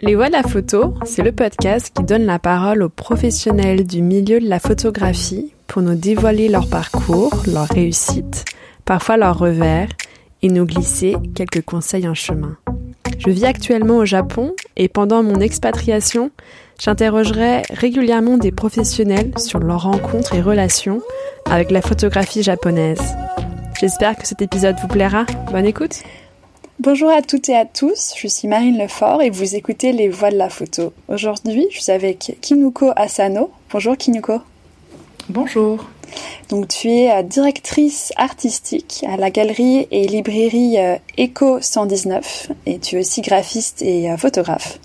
Les Voix de la photo, c'est le podcast qui donne la parole aux professionnels du milieu de la photographie pour nous dévoiler leur parcours, leur réussite, parfois leurs revers, et nous glisser quelques conseils en chemin. Je vis actuellement au Japon et pendant mon expatriation, j'interrogerai régulièrement des professionnels sur leurs rencontres et relations avec la photographie japonaise. J'espère que cet épisode vous plaira. Bonne écoute Bonjour à toutes et à tous, je suis Marine Lefort et vous écoutez Les Voix de la photo. Aujourd'hui, je suis avec Kinuko Asano. Bonjour Kinuko. Bonjour. Donc tu es euh, directrice artistique à la galerie et librairie euh, Eco 119 et tu es aussi graphiste et euh, photographe.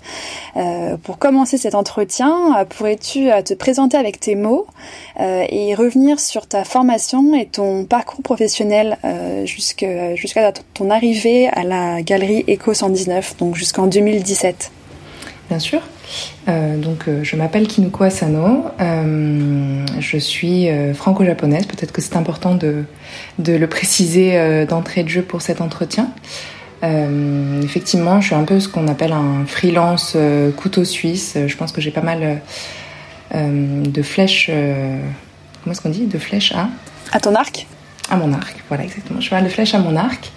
pour commencer cet entretien, pourrais-tu te présenter avec tes mots et revenir sur ta formation et ton parcours professionnel jusqu'à ton arrivée à la galerie Eco 119, donc jusqu'en 2017 Bien sûr. Euh, donc, euh, je m'appelle Kinuko Asano. Euh, je suis franco-japonaise. Peut-être que c'est important de, de, le préciser d'entrée de jeu pour cet entretien. effectivement, je suis un peu ce qu'on appelle un freelance couteau suisse. Je pense que j'ai pas mal de flèches. comment est-ce qu'on dit? De flèches à À ton arc? À mon arc, voilà, exactement. Je pas mal de flèches à mon arc.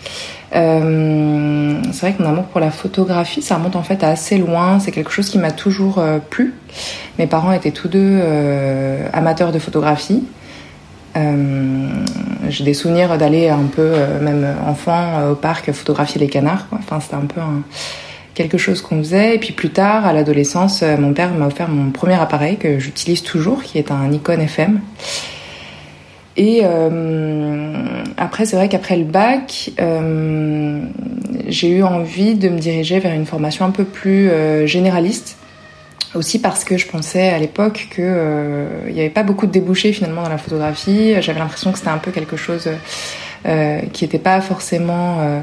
Euh, c'est vrai que mon amour pour la photographie, ça remonte en fait à assez loin. C'est quelque chose qui m'a toujours euh, plu. Mes parents étaient tous deux euh, amateurs de photographie. J'ai des souvenirs d'aller un peu, même enfant, au parc photographier les canards. Enfin, c'était un peu quelque chose qu'on faisait. Et puis plus tard, à l'adolescence, mon père m'a offert mon premier appareil que j'utilise toujours, qui est un Nikon FM. Et euh, après, c'est vrai qu'après le bac, euh, j'ai eu envie de me diriger vers une formation un peu plus euh, généraliste. Aussi parce que je pensais à l'époque qu'il n'y avait pas beaucoup de débouchés finalement dans la photographie. J'avais l'impression que c'était un peu quelque chose qui n'était pas forcément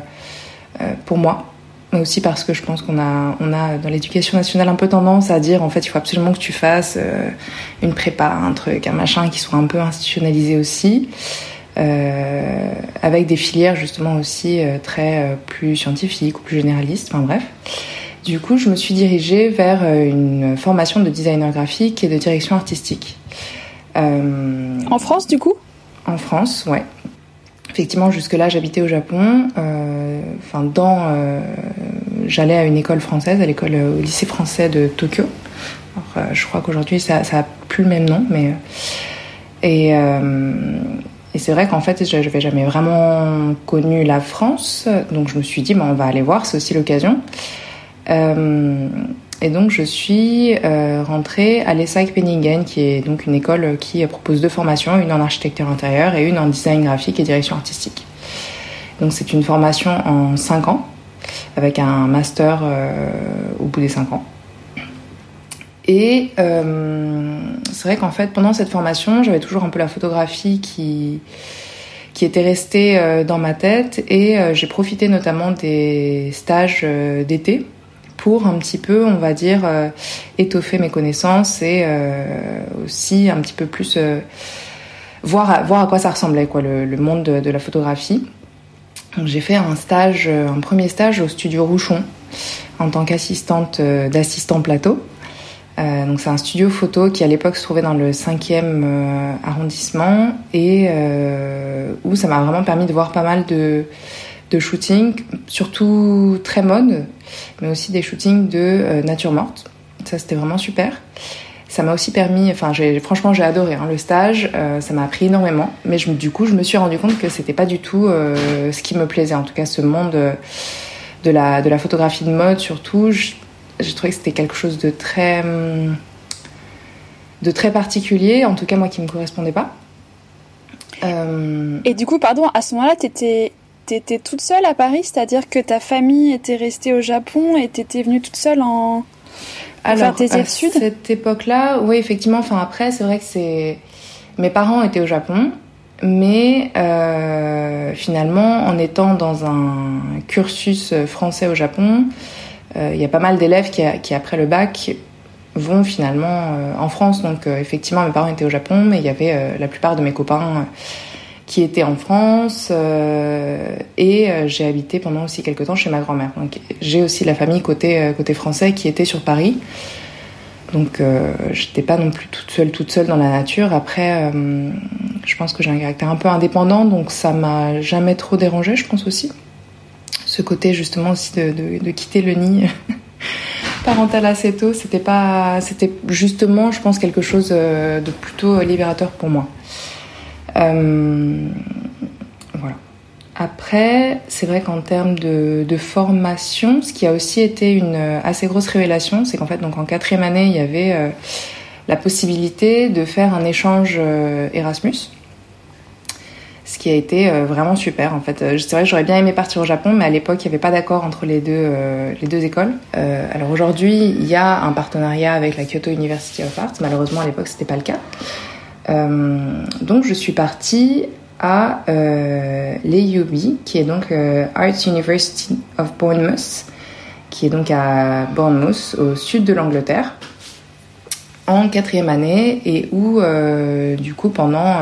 pour moi mais aussi parce que je pense qu'on a, on a dans l'éducation nationale un peu tendance à dire en fait il faut absolument que tu fasses euh, une prépa, un truc, un machin qui soit un peu institutionnalisé aussi, euh, avec des filières justement aussi euh, très euh, plus scientifiques ou plus généralistes, enfin bref. Du coup, je me suis dirigée vers une formation de designer graphique et de direction artistique. en France, du coup? En France, ouais. Effectivement, jusque-là, j'habitais au Japon. Euh, enfin, dans, euh, j'allais à une école française, à l'école au lycée français de Tokyo. Alors, euh, je crois qu'aujourd'hui, ça, ça a plus le même nom, mais et, et c'est vrai qu'en fait, je n'avais jamais vraiment connu la France, donc je me suis dit, bon, on va aller voir, c'est aussi l'occasion. Et donc je suis euh, rentrée à l'ESSAC Penningen, qui est donc une école qui propose deux formations, une en architecture intérieure et une en design graphique et direction artistique. Donc c'est une formation en 5 ans, avec un master euh, au bout des 5 ans. Et euh, c'est vrai qu'en fait, pendant cette formation, j'avais toujours un peu la photographie qui, qui était restée euh, dans ma tête et euh, j'ai profité notamment des stages d'été pour un petit peu, on va dire, étoffer mes connaissances et aussi un petit peu plus voir, à, voir à quoi ça ressemblait, quoi, le, monde de, la photographie. J'ai fait un stage, un premier stage au studio Rouchon en tant qu'assistante d'assistant plateau. Donc c'est un studio photo qui à l'époque se trouvait dans le 5e arrondissement et où ça m'a vraiment permis de voir pas mal de, de shooting, surtout très mode, mais aussi des shootings de euh, nature morte. Ça, c'était vraiment super. Ça m'a aussi permis, enfin, franchement, j'ai adoré hein, le stage. Euh, ça m'a appris énormément, mais du coup, je me suis rendu compte que c'était pas du tout euh, ce qui me plaisait. En tout cas, ce monde de la de la photographie de mode, surtout, j'ai trouvé que c'était quelque chose de très hum, de très particulier. En tout cas, moi, qui me correspondait pas. Et du coup, pardon, à ce moment-là, t'étais t'étais toute seule à Paris, c'est-à-dire que ta famille était restée au Japon et t'étais venue toute seule en Alors, faire tes études. À cette époque-là, oui, effectivement. Enfin après, c'est vrai que c'est mes parents étaient au Japon, mais euh, finalement, en étant dans un cursus français au Japon, euh, il y a pas mal d'élèves qui, après le bac vont finalement euh, en France. Donc effectivement, mes parents étaient au Japon, mais il y avait la plupart de mes copains qui était en France et j'ai habité pendant aussi quelques temps chez ma grand-mère. Donc j'ai aussi la famille côté français qui était sur Paris. Donc euh, j'étais pas non plus toute seule toute seule dans la nature. Après je pense que j'ai un caractère un peu indépendant donc ça m'a jamais trop dérangé, je pense aussi. Ce côté justement aussi de, de, quitter le nid parental assez tôt, c'était pas, c'était justement, je pense, quelque chose euh, de plutôt libérateur pour moi. Euh, voilà. Après, c'est vrai qu'en termes de, de, formation, ce qui a aussi été une assez grosse révélation, c'est qu'en fait, donc en quatrième année, il y avait euh, la possibilité de faire un échange Erasmus a été euh, vraiment super en fait. Euh, c'est vrai que j'aurais bien aimé partir au Japon, mais à l'époque il n'y avait pas d'accord entre les deux, euh, les deux écoles. alors aujourd'hui il y a un partenariat avec la Kyoto University of Art, malheureusement à l'époque c'était pas le cas. donc je suis partie à l'EUB, qui est donc Arts University of Bournemouth, qui est donc à Bournemouth, au sud de l'Angleterre, en quatrième année, et où du coup pendant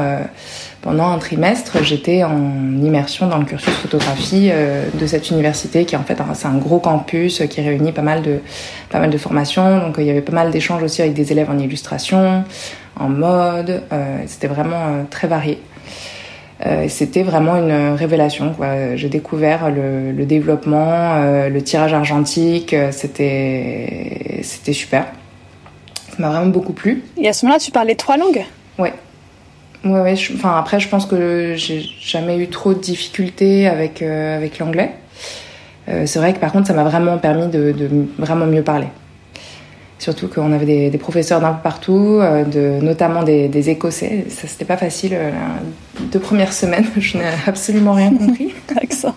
pendant un trimestre, j'étais en immersion dans le cursus photographie euh, de cette université qui en fait c'est un gros campus qui réunit pas mal de pas mal de formations. Donc il y avait pas mal d'échanges aussi avec des élèves en illustration, en mode. Euh, c'était vraiment euh, très varié. c'était vraiment une révélation. J'ai découvert le, le développement, le tirage argentique. C'était super. Ça m'a vraiment beaucoup plu. Et à ce moment-là, tu parlais trois langues? Ouais. Ouais, ouais. enfin, après, je pense que j'ai jamais eu trop de difficultés avec, euh, avec l'anglais. Euh, c'est vrai que par contre, ça m'a vraiment permis de, de, vraiment mieux parler. Surtout qu'on avait des, des professeurs d'un peu partout, euh, de, notamment des, des Écossais. Ça, c'était pas facile. Deux premières semaines, je n'ai absolument rien compris. avec ça.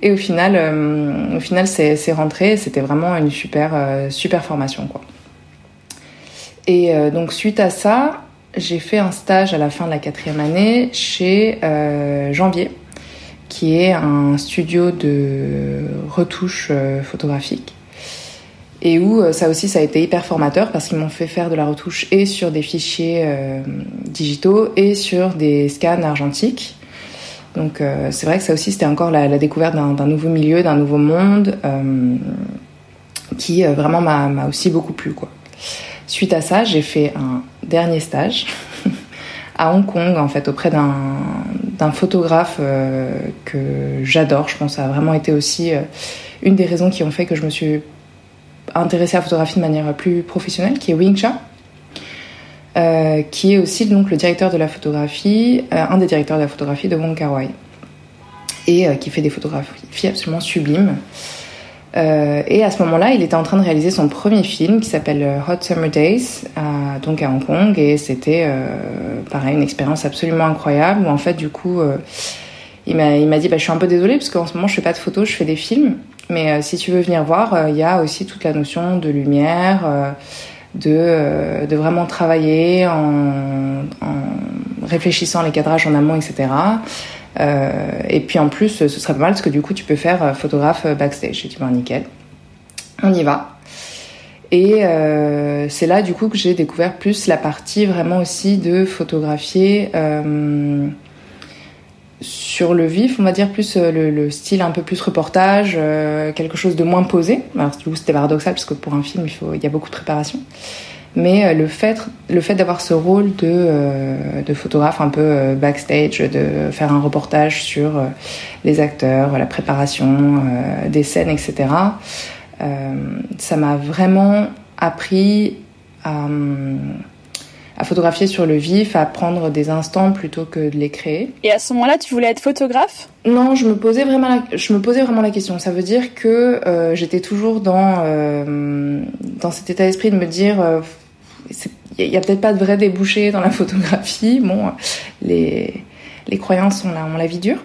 Et au final, au final, c'est rentré. C'était vraiment une super, super formation, quoi. Et donc, suite à ça, j'ai fait un stage à la fin de la quatrième année chez euh, Janvier, qui est un studio de retouche euh, photographique. Et où euh, ça aussi, ça a été hyper formateur parce qu'ils m'ont fait faire de la retouche et sur des fichiers euh, digitaux et sur des scans argentiques. Donc euh, c'est vrai que ça aussi, c'était encore la, la découverte d'un nouveau milieu, d'un nouveau monde qui vraiment m'a aussi beaucoup plu. Quoi. Suite à ça, j'ai fait un dernier stage à Hong Kong, en fait, auprès d'un photographe euh, que j'adore. Je pense que ça a vraiment été aussi euh, une des raisons qui ont fait que je me suis intéressée à la photographie de manière plus professionnelle, qui est Wing Cha. Euh, qui est aussi donc le directeur de la photographie, un des directeurs de la photographie de Wong Kar Wai, et qui fait des photographies absolument sublimes. Euh, et à ce moment-là, il était en train de réaliser son premier film qui s'appelle euh, Hot Summer Days, à, donc à Hong Kong, et c'était euh, pareil une expérience absolument incroyable. Où en fait, du coup, euh, il m'a dit, bah, je suis un peu désolée parce qu'en ce moment, je fais pas de photos, je fais des films. Mais euh, si tu veux venir voir, il y a aussi toute la notion de lumière, de de vraiment travailler en, en réfléchissant les cadrages en amont, etc. Euh, et puis en plus, ce serait pas mal parce que du coup, tu peux faire euh, photographe euh, backstage. Et tu vois, nickel. On y va. Et c'est là du coup que j'ai découvert plus la partie vraiment aussi de photographier sur le vif, on va dire plus le, le style un peu plus reportage, quelque chose de moins posé. Alors du coup c'était paradoxal parce que pour un film il y a beaucoup de préparation. Mais euh, le fait, le fait d'avoir ce rôle de, euh, de photographe un peu euh, backstage, de faire un reportage sur euh, les acteurs, la préparation euh, des scènes, etc., ça m'a vraiment appris à, à, photographier sur le vif, à prendre des instants plutôt que de les créer. Et à ce moment-là, tu voulais être photographe? Non, je me posais vraiment la, je me posais vraiment la question. Ça veut dire que j'étais toujours dans, dans cet état d'esprit de me dire il y a, a peut-être pas de vrai débouché dans la photographie. Bon, les les croyances ont la, ont la vie dure,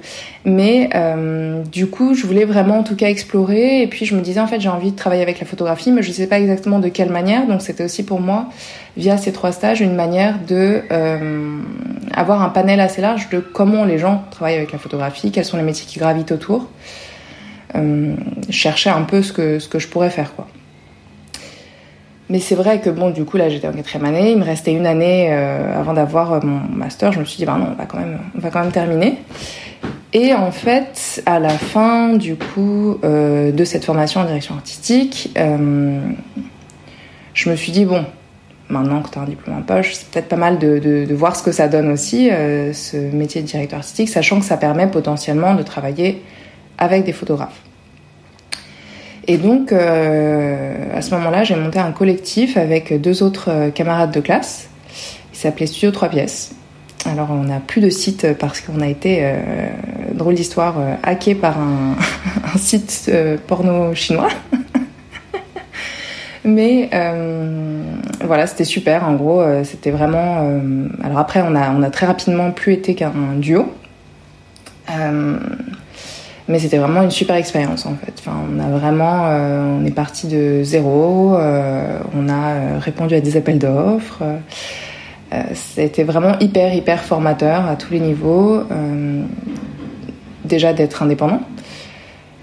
mais euh, du coup, je voulais vraiment en tout cas explorer. Et puis je me disais en fait, j'ai envie de travailler avec la photographie, mais je sais pas exactement de quelle manière. Donc c'était aussi pour moi, via ces trois stages, une manière de euh, avoir un panel assez large de comment les gens travaillent avec la photographie, quels sont les métiers qui gravitent autour. Euh, chercher un peu ce que ce que je pourrais faire quoi. Mais c'est vrai que bon, du coup, là, j'étais en quatrième année. Il me restait une année euh, avant d'avoir euh, mon master. Je me suis dit, bah non, on va quand même, on va quand même terminer. Et en fait, à la fin, du coup, euh, de cette formation en direction artistique, je me suis dit, bon, maintenant que tu as un diplôme en poche, c'est peut-être pas mal de, voir ce que ça donne aussi, ce métier de directeur artistique, sachant que ça permet potentiellement de travailler avec des photographes. Et donc, euh, à ce moment-là, j'ai monté un collectif avec deux autres euh, camarades de classe. Il s'appelait Studio 3 pièces. Alors, on n'a plus de site parce qu'on a été, euh, drôle d'histoire, hacké par un, site porno chinois. Mais voilà, c'était super. En gros, c'était vraiment. Alors après, on a, on a très rapidement plus été qu'un duo. Euh, mais c'était vraiment une super expérience en fait. Enfin, on a vraiment, euh, on est parti de zéro. Euh, on a répondu à des appels d'offres. c'était vraiment hyper hyper formateur à tous les niveaux. déjà d'être indépendant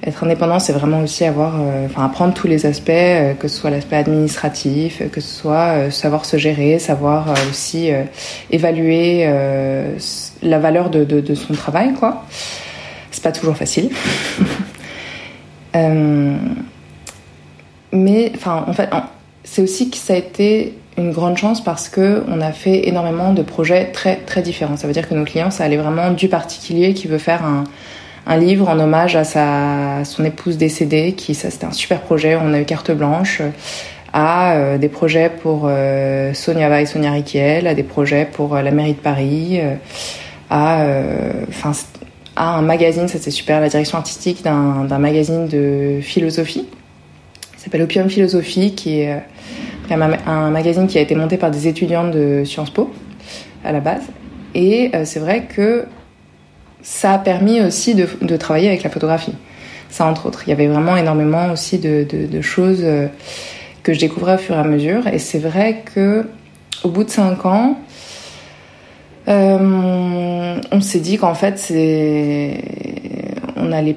être indépendant, c'est vraiment aussi avoir, euh, enfin, apprendre tous les aspects, euh, que ce soit l'aspect administratif, que ce soit euh, savoir se gérer, savoir euh, aussi euh, évaluer euh, la valeur de, de, de, son travail, quoi. C'est pas toujours facile. mais, enfin, en fait, c'est aussi que ça a été une grande chance parce que on a fait énormément de projets très très différents. Ça veut dire que nos clients, ça allait vraiment du particulier qui veut faire un livre en hommage à sa, son épouse décédée, qui ça c'était un super projet, on a eu carte blanche, à euh, des projets pour euh, Sonia Va et Sonia Riquiel, à des projets pour euh, la mairie de Paris, euh, à, enfin, à un magazine, ça c'est super, la direction artistique d'un magazine de philosophie, qui s'appelle Opium Philosophie, qui est un, un magazine qui a été monté par des étudiantes de Sciences Po à la base. Et c'est vrai que ça a permis aussi de, de, travailler avec la photographie. Ça, entre autres. Il y avait vraiment énormément aussi de, de, de choses euh, que je découvrais au fur et à mesure. Et c'est vrai que au bout de cinq ans, euh, on s'est dit qu'en fait, on allait,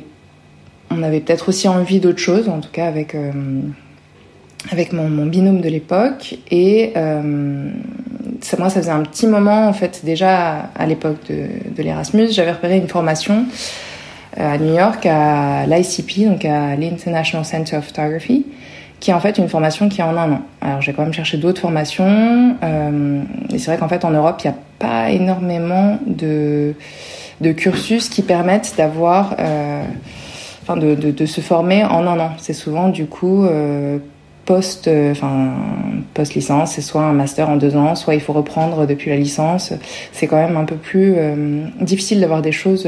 on avait peut-être aussi envie d'autre chose, en tout cas avec euh, avec mon, binôme de l'époque. Et euh, moi, ça faisait un petit moment, en fait, déjà à l'époque de, de l'Erasmus, j'avais repéré une formation à New York, à l'ICP, donc à l'International Center of Photography, qui est en fait une formation qui est en un an. Alors j'ai quand même cherché d'autres formations, euh, et c'est vrai qu'en fait en Europe, il n'y a pas énormément de, de cursus qui permettent d'avoir, euh, enfin de, de, se former en un an. C'est souvent du coup euh, post, enfin post licence, c'est soit un master en deux ans, soit il faut reprendre depuis la licence. C'est quand même un peu plus difficile d'avoir des choses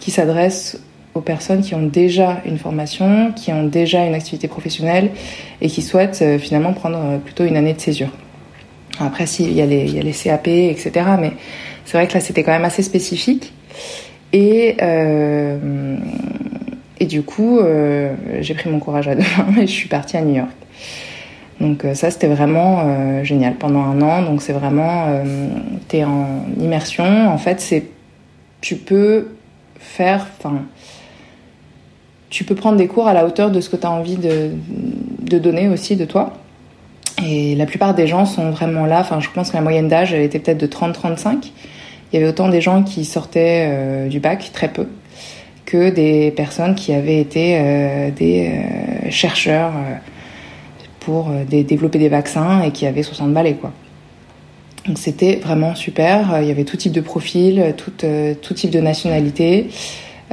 qui s'adressent aux personnes qui ont déjà une formation, qui ont déjà une activité professionnelle et qui souhaitent euh, finalement prendre plutôt une année de césure. Après, il y a les, CAP, etc. Mais c'est vrai que là, c'était quand même assez spécifique. Et, euh, et du coup, euh, j'ai pris mon courage à deux mains et je suis partie à New York. Donc euh, ça, c'était vraiment euh, génial pendant un an. Donc c'est vraiment, euh, tu es en immersion. En fait, c'est, tu peux faire, enfin, tu peux prendre des cours à la hauteur de ce que tu as envie de, de donner aussi de toi. Et la plupart des gens sont vraiment là. Enfin, je pense que la moyenne d'âge, elle était peut-être de 30-35. Il y avait autant des gens qui sortaient euh, du bac, très peu, que des personnes qui avaient été euh, des euh, chercheurs pour développer des vaccins et qui avaient 60 balais, quoi. Donc c'était vraiment super. Il y avait tout type de profil, tout, tout type de nationalité.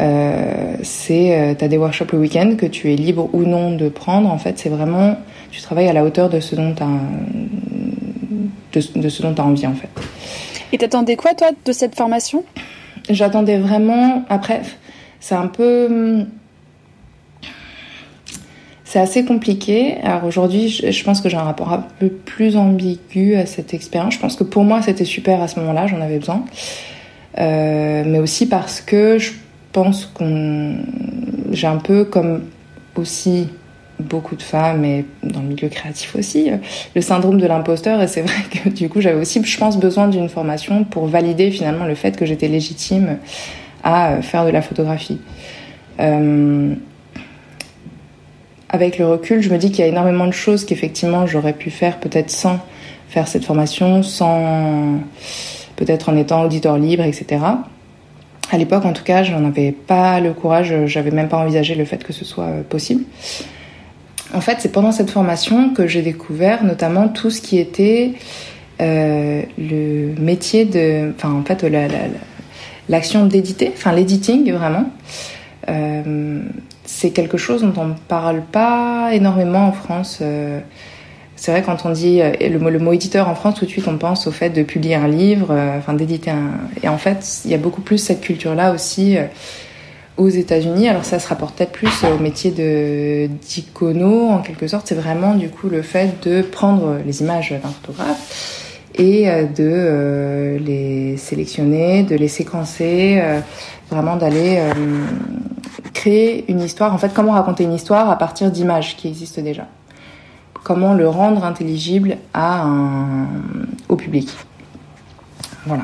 Euh, c'est t'as des workshops le week-end que tu es libre ou non de prendre. En fait, c'est vraiment tu travailles à la hauteur de ce dont tu de, de, ce dont as envie en fait. Et t'attendais quoi toi de cette formation? J'attendais vraiment après c'est un peu c'est assez compliqué. Alors aujourd'hui, je, je, pense que j'ai un rapport un peu plus ambigu à cette expérience. Je pense que pour moi, c'était super à ce moment-là, j'en avais besoin. Euh, mais aussi parce que je pense qu'on j'ai un peu comme aussi beaucoup de femmes et dans le milieu créatif aussi, le syndrome de l'imposteur. Et c'est vrai que du coup, j'avais aussi, je pense, besoin d'une formation pour valider finalement le fait que j'étais légitime à faire de la photographie. Euh, avec le recul, je me dis qu'il y a énormément de choses qu'effectivement j'aurais pu faire peut-être sans faire cette formation, sans peut-être en étant auditeur libre, etc. À l'époque, en tout cas, je n'en avais pas le courage, j'avais même pas envisagé le fait que ce soit possible. En fait, c'est pendant cette formation que j'ai découvert notamment tout ce qui était euh, le métier de, enfin en fait l'action d'éditer, enfin l'editing vraiment. Euh, c'est quelque chose dont on ne parle pas énormément en France. Euh, c'est vrai quand on dit le mot, le mot éditeur en France, tout de suite on pense au fait de publier un livre, enfin d'éditer un. Et en fait, il y a beaucoup plus cette culture-là aussi aux États-Unis. Alors ça se rapporte peut-être plus au métier de d'icono en quelque sorte. C'est vraiment du coup le fait de prendre les images d'un photographe et euh, de euh, les sélectionner, de les séquencer, euh, vraiment d'aller créer une histoire. En fait, comment raconter une histoire à partir d'images qui existent déjà Comment le rendre intelligible à un, au public Voilà.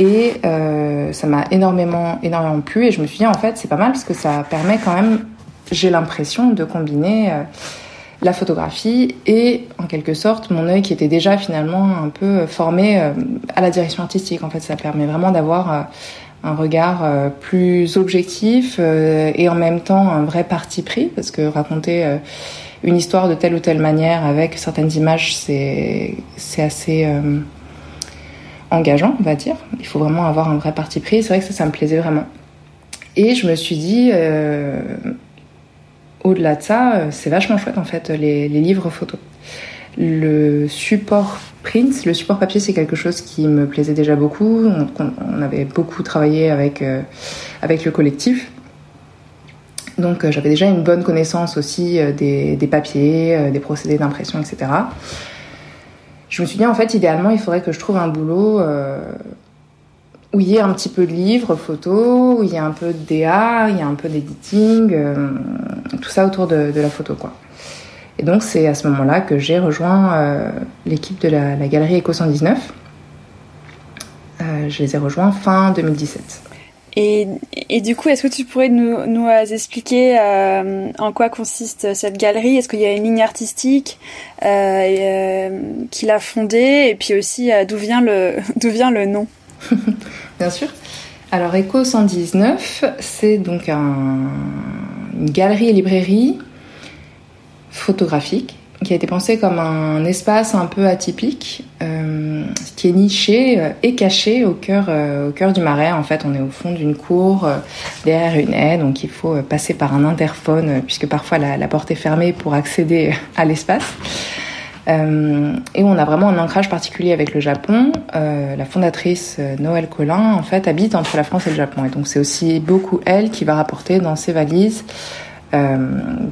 Et ça m'a énormément, énormément plu et je me suis dit en fait c'est pas mal parce que ça permet quand même, j'ai l'impression de combiner la photographie et en quelque sorte mon œil qui était déjà finalement un peu formé euh, à la direction artistique. En fait, ça permet vraiment d'avoir euh, un regard euh, plus objectif et en même temps un vrai parti pris parce que raconter une histoire de telle ou telle manière avec certaines images, c'est assez engageant, on va dire. Il faut vraiment avoir un vrai parti pris. C'est vrai que ça, ça me plaisait vraiment. Et je me suis dit, au-delà de ça, euh, c'est vachement chouette en fait, les, livres photos. Le support print, le support papier, c'est quelque chose qui me plaisait déjà beaucoup. On, avait beaucoup travaillé avec, euh, avec le collectif. Donc euh, j'avais déjà une bonne connaissance aussi des, papiers, des procédés d'impression, etc. Je me suis dit en fait idéalement il faudrait que je trouve un boulot où il y a un petit peu de livres, photos, où il y a un peu de DA, il y a un peu d'editing, euh, tout ça autour de, la photo, quoi. Et donc c'est à ce moment-là que j'ai rejoint euh, l'équipe de la, galerie Eco 119. Euh, je les ai rejoints fin 2017. Et, du coup, est-ce que tu pourrais nous, nous expliquer en quoi consiste cette galerie? Est-ce qu'il y a une ligne artistique qui l'a fondée? Et puis aussi, d'où vient, le, vient le nom? Bien sûr. Alors Eco 119, c'est donc une galerie et librairie photographique qui a été pensée comme un espace un peu atypique, euh, qui est niché euh, et caché au cœur, euh, au cœur du marais. En fait, on est au fond d'une cour, derrière une haie, donc il faut passer par un interphone, puisque parfois la porte est fermée pour accéder à l'espace. Et on a vraiment un ancrage particulier avec le Japon. La fondatrice Noël Collin, en fait, habite entre la France et le Japon. Et donc c'est aussi beaucoup elle qui va rapporter dans ses valises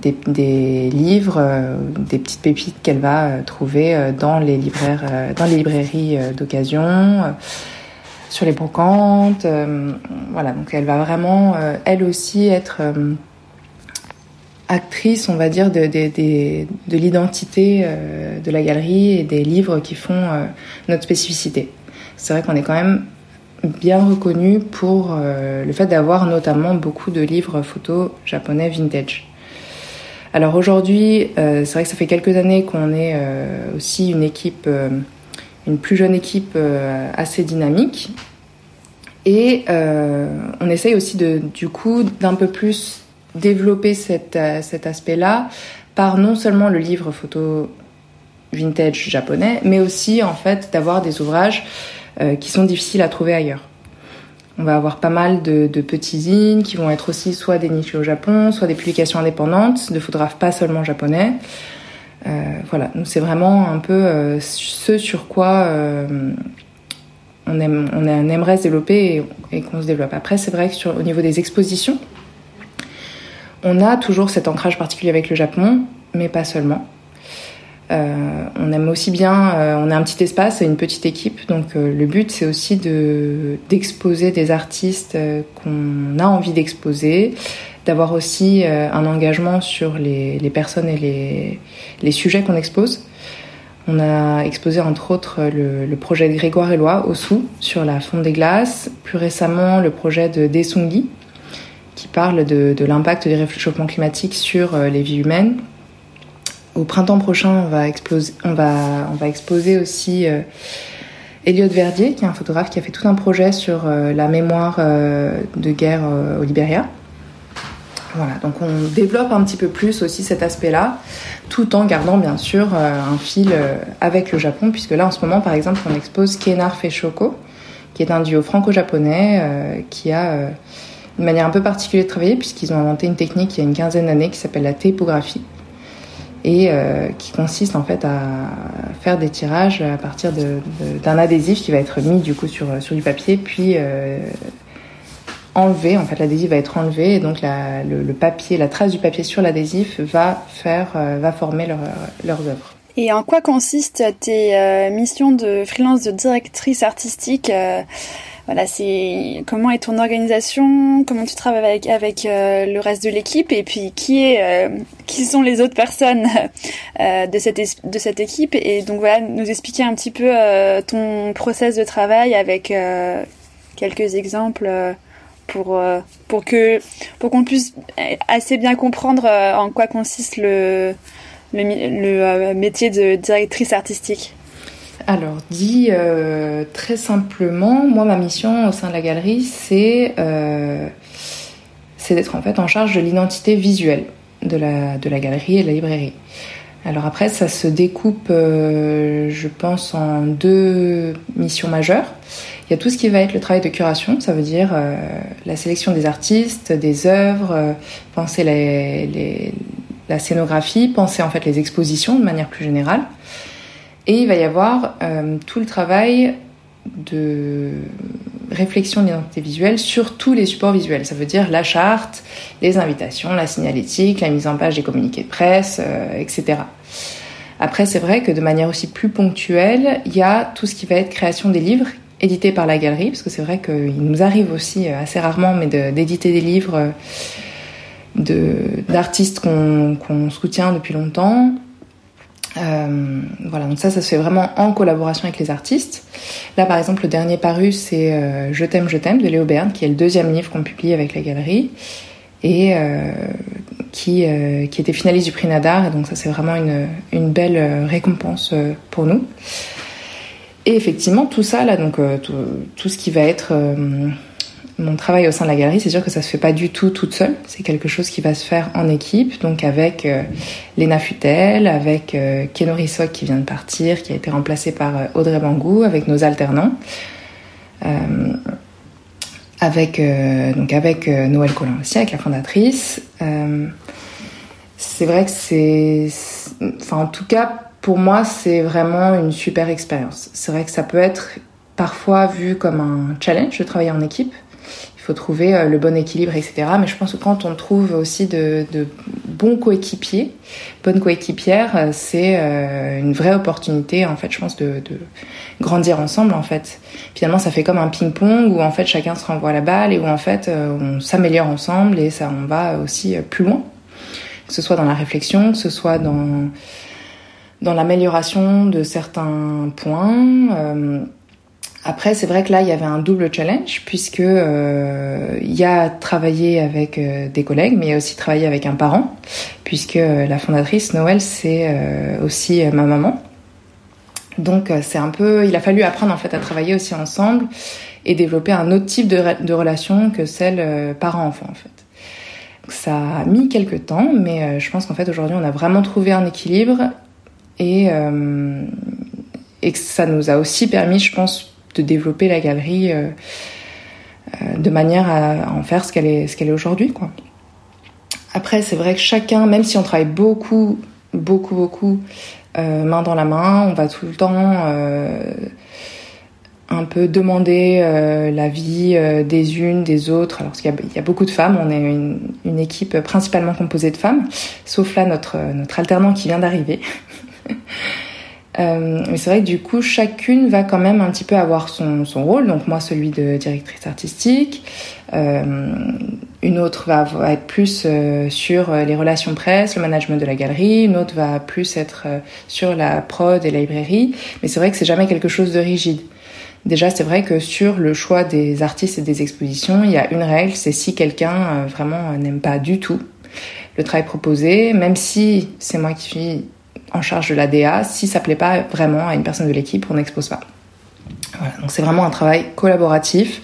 des, des, livres, des petites pépites qu'elle va trouver dans les libraires, dans les librairies d'occasion, sur les brocantes. voilà, donc elle va vraiment, elle aussi, être actrice, on va dire, de, de, l'identité euh, de la galerie et des livres qui font euh, notre spécificité. C'est vrai qu'on est quand même bien reconnu pour euh, le fait d'avoir notamment beaucoup de livres photos japonais vintage. Alors aujourd'hui, c'est vrai que ça fait quelques années qu'on est aussi une équipe, une plus jeune équipe assez dynamique. Et on essaye aussi de, du coup d'un peu plus développer cet, euh, aspect-là par non seulement le livre photo vintage japonais, mais aussi en fait d'avoir des ouvrages euh, qui sont difficiles à trouver ailleurs. On va avoir pas mal de, de petits zines qui vont être aussi soit des niches au Japon, soit des publications indépendantes de photographes pas seulement japonais. Euh, voilà, donc c'est vraiment un peu euh, ce sur quoi on, aime, on, aimerait se développer et, et qu'on se développe. Après, c'est vrai que sur, au niveau des expositions, on a toujours cet ancrage particulier avec le Japon, mais pas seulement. Euh, on aime aussi bien, euh, on a un petit espace et une petite équipe, donc euh, le but c'est aussi de d'exposer des artistes qu'on a envie d'exposer, d'avoir aussi un engagement sur les, personnes et les, sujets qu'on expose. On a exposé entre autres le, projet de Grégoire Eloi au Sou sur la fonte des glaces, plus récemment le projet de Desungi qui parle de, de l'impact du réchauffement climatique sur les vies humaines. Au printemps prochain, on va, on va, on va exposer aussi Elliot Verdier, qui est un photographe qui a fait tout un projet sur euh, la mémoire euh, de guerre euh, au Libéria. Voilà, donc on développe un petit peu plus aussi cet aspect-là, tout en gardant bien sûr un fil avec le Japon, puisque là en ce moment par exemple on expose Kenar Feshoko, qui est un duo franco-japonais qui a une manière un peu particulière de travailler, puisqu'ils ont inventé une technique il y a une quinzaine d'années qui s'appelle la typographie et euh, qui consiste en fait à faire des tirages à partir d'un adhésif qui va être mis du coup sur, sur du papier. Puis euh, enlevé en fait l'adhésif va être enlevé. Et donc la, le, papier la trace du papier sur l'adhésif va faire euh, va former leur, leurs œuvres. Et en quoi consistent tes missions de freelance de directrice artistique voilà, c'est comment est ton organisation, comment tu travailles avec, euh, le reste de l'équipe et puis qui est, euh, qui sont les autres personnes euh, de cette de cette équipe et donc voilà, nous expliquer un petit peu ton process de travail avec quelques exemples pour pour que pour qu'on puisse assez bien comprendre en quoi consiste le, le métier de directrice artistique. Alors, dit euh, très simplement, moi, ma mission au sein de la galerie, c'est euh, d'être en fait en charge de l'identité visuelle de la, de la galerie et de la librairie. Alors après, ça se découpe, euh, je pense, en deux missions majeures. Il y a tout ce qui va être le travail de curation, ça veut dire euh, la sélection des artistes, des œuvres, penser la scénographie, penser en fait les expositions de manière plus générale. Et il va y avoir euh, tout le travail de réflexion de l'identité visuelle sur tous les supports visuels. Ça veut dire la charte, les invitations, la signalétique, la mise en page des communiqués de presse, euh, etc. Après, c'est vrai que de manière aussi plus ponctuelle, il y a tout ce qui va être création des livres édités par la galerie, parce que c'est vrai qu'il nous arrive aussi euh, assez rarement, mais d'éditer des livres d'artistes qu'on soutient depuis longtemps, euh, voilà, donc ça, ça se fait vraiment en collaboration avec les artistes. Là, par exemple, le dernier paru, c'est euh, Je t'aime, je t'aime de Léo Berne, qui est le deuxième livre qu'on publie avec la galerie et euh, qui, euh, qui était finaliste du prix Nadar. Et donc ça, c'est vraiment une, une belle euh, récompense pour nous. Et effectivement, tout ça, là, donc tout, tout, ce qui va être mon travail au sein de la galerie, c'est sûr que ça se fait pas du tout toute seule. C'est quelque chose qui va se faire en équipe, donc avec euh, Léna Futel, avec euh, Keno Rissoc qui vient de partir, qui a été remplacé par euh, Audrey Bangou, avec nos alternants, euh, avec donc avec Noël Collin aussi, avec la fondatrice. c'est vrai que c'est, enfin en tout cas pour moi c'est vraiment une super expérience. C'est vrai que ça peut être parfois vu comme un challenge de travailler en équipe il faut trouver euh, le bon équilibre, etc. Mais je pense que quand on trouve aussi de, de bons coéquipiers, bonnes coéquipières, euh, c'est euh, une vraie opportunité, en fait, je pense, de, de, grandir ensemble, en fait. Finalement, ça fait comme un ping-pong où, en fait, chacun se renvoie la balle et où, en fait, on s'améliore ensemble et ça, on va aussi plus loin. Que ce soit dans la réflexion, que ce soit dans, dans l'amélioration de certains points. Après, c'est vrai que là, il y avait un double challenge puisque euh, il y a travaillé avec euh, des collègues, mais il y a aussi travaillé avec un parent, puisque euh, la fondatrice Noël, c'est euh, aussi ma maman. Donc, c'est un peu, il a fallu apprendre en fait à travailler aussi ensemble et développer un autre type de, relation que celle parent-enfant en fait. Ça a mis quelques temps, mais je pense qu'en fait aujourd'hui, on a vraiment trouvé un équilibre et et que ça nous a aussi permis, je pense, de développer la galerie euh, euh, de manière à, en faire ce qu'elle est, est aujourd'hui. Après, c'est vrai que chacun, même si on travaille beaucoup, beaucoup, beaucoup, euh, main dans la main, on va tout le temps un peu demander l'avis des unes, des autres. Alors, qu'il y, y, a beaucoup de femmes, on est une, une, équipe principalement composée de femmes, sauf là notre, notre alternant qui vient d'arriver. Euh, mais c'est vrai que du coup, chacune va quand même un petit peu avoir son, son rôle. Donc moi, celui de directrice artistique. Euh, une autre va, être plus euh, sur euh, les relations presse, le management de la galerie. Une autre va plus être euh, sur la prod et la librairie. Mais c'est vrai que c'est jamais quelque chose de rigide. Déjà, c'est vrai que sur le choix des artistes et des expositions, il y a une règle, c'est si quelqu'un euh, vraiment n'aime pas du tout le travail proposé, même si c'est moi qui suis en charge de la DA, si ça plaît pas vraiment à une personne de l'équipe, on n'expose pas. Voilà, donc c'est vraiment un travail collaboratif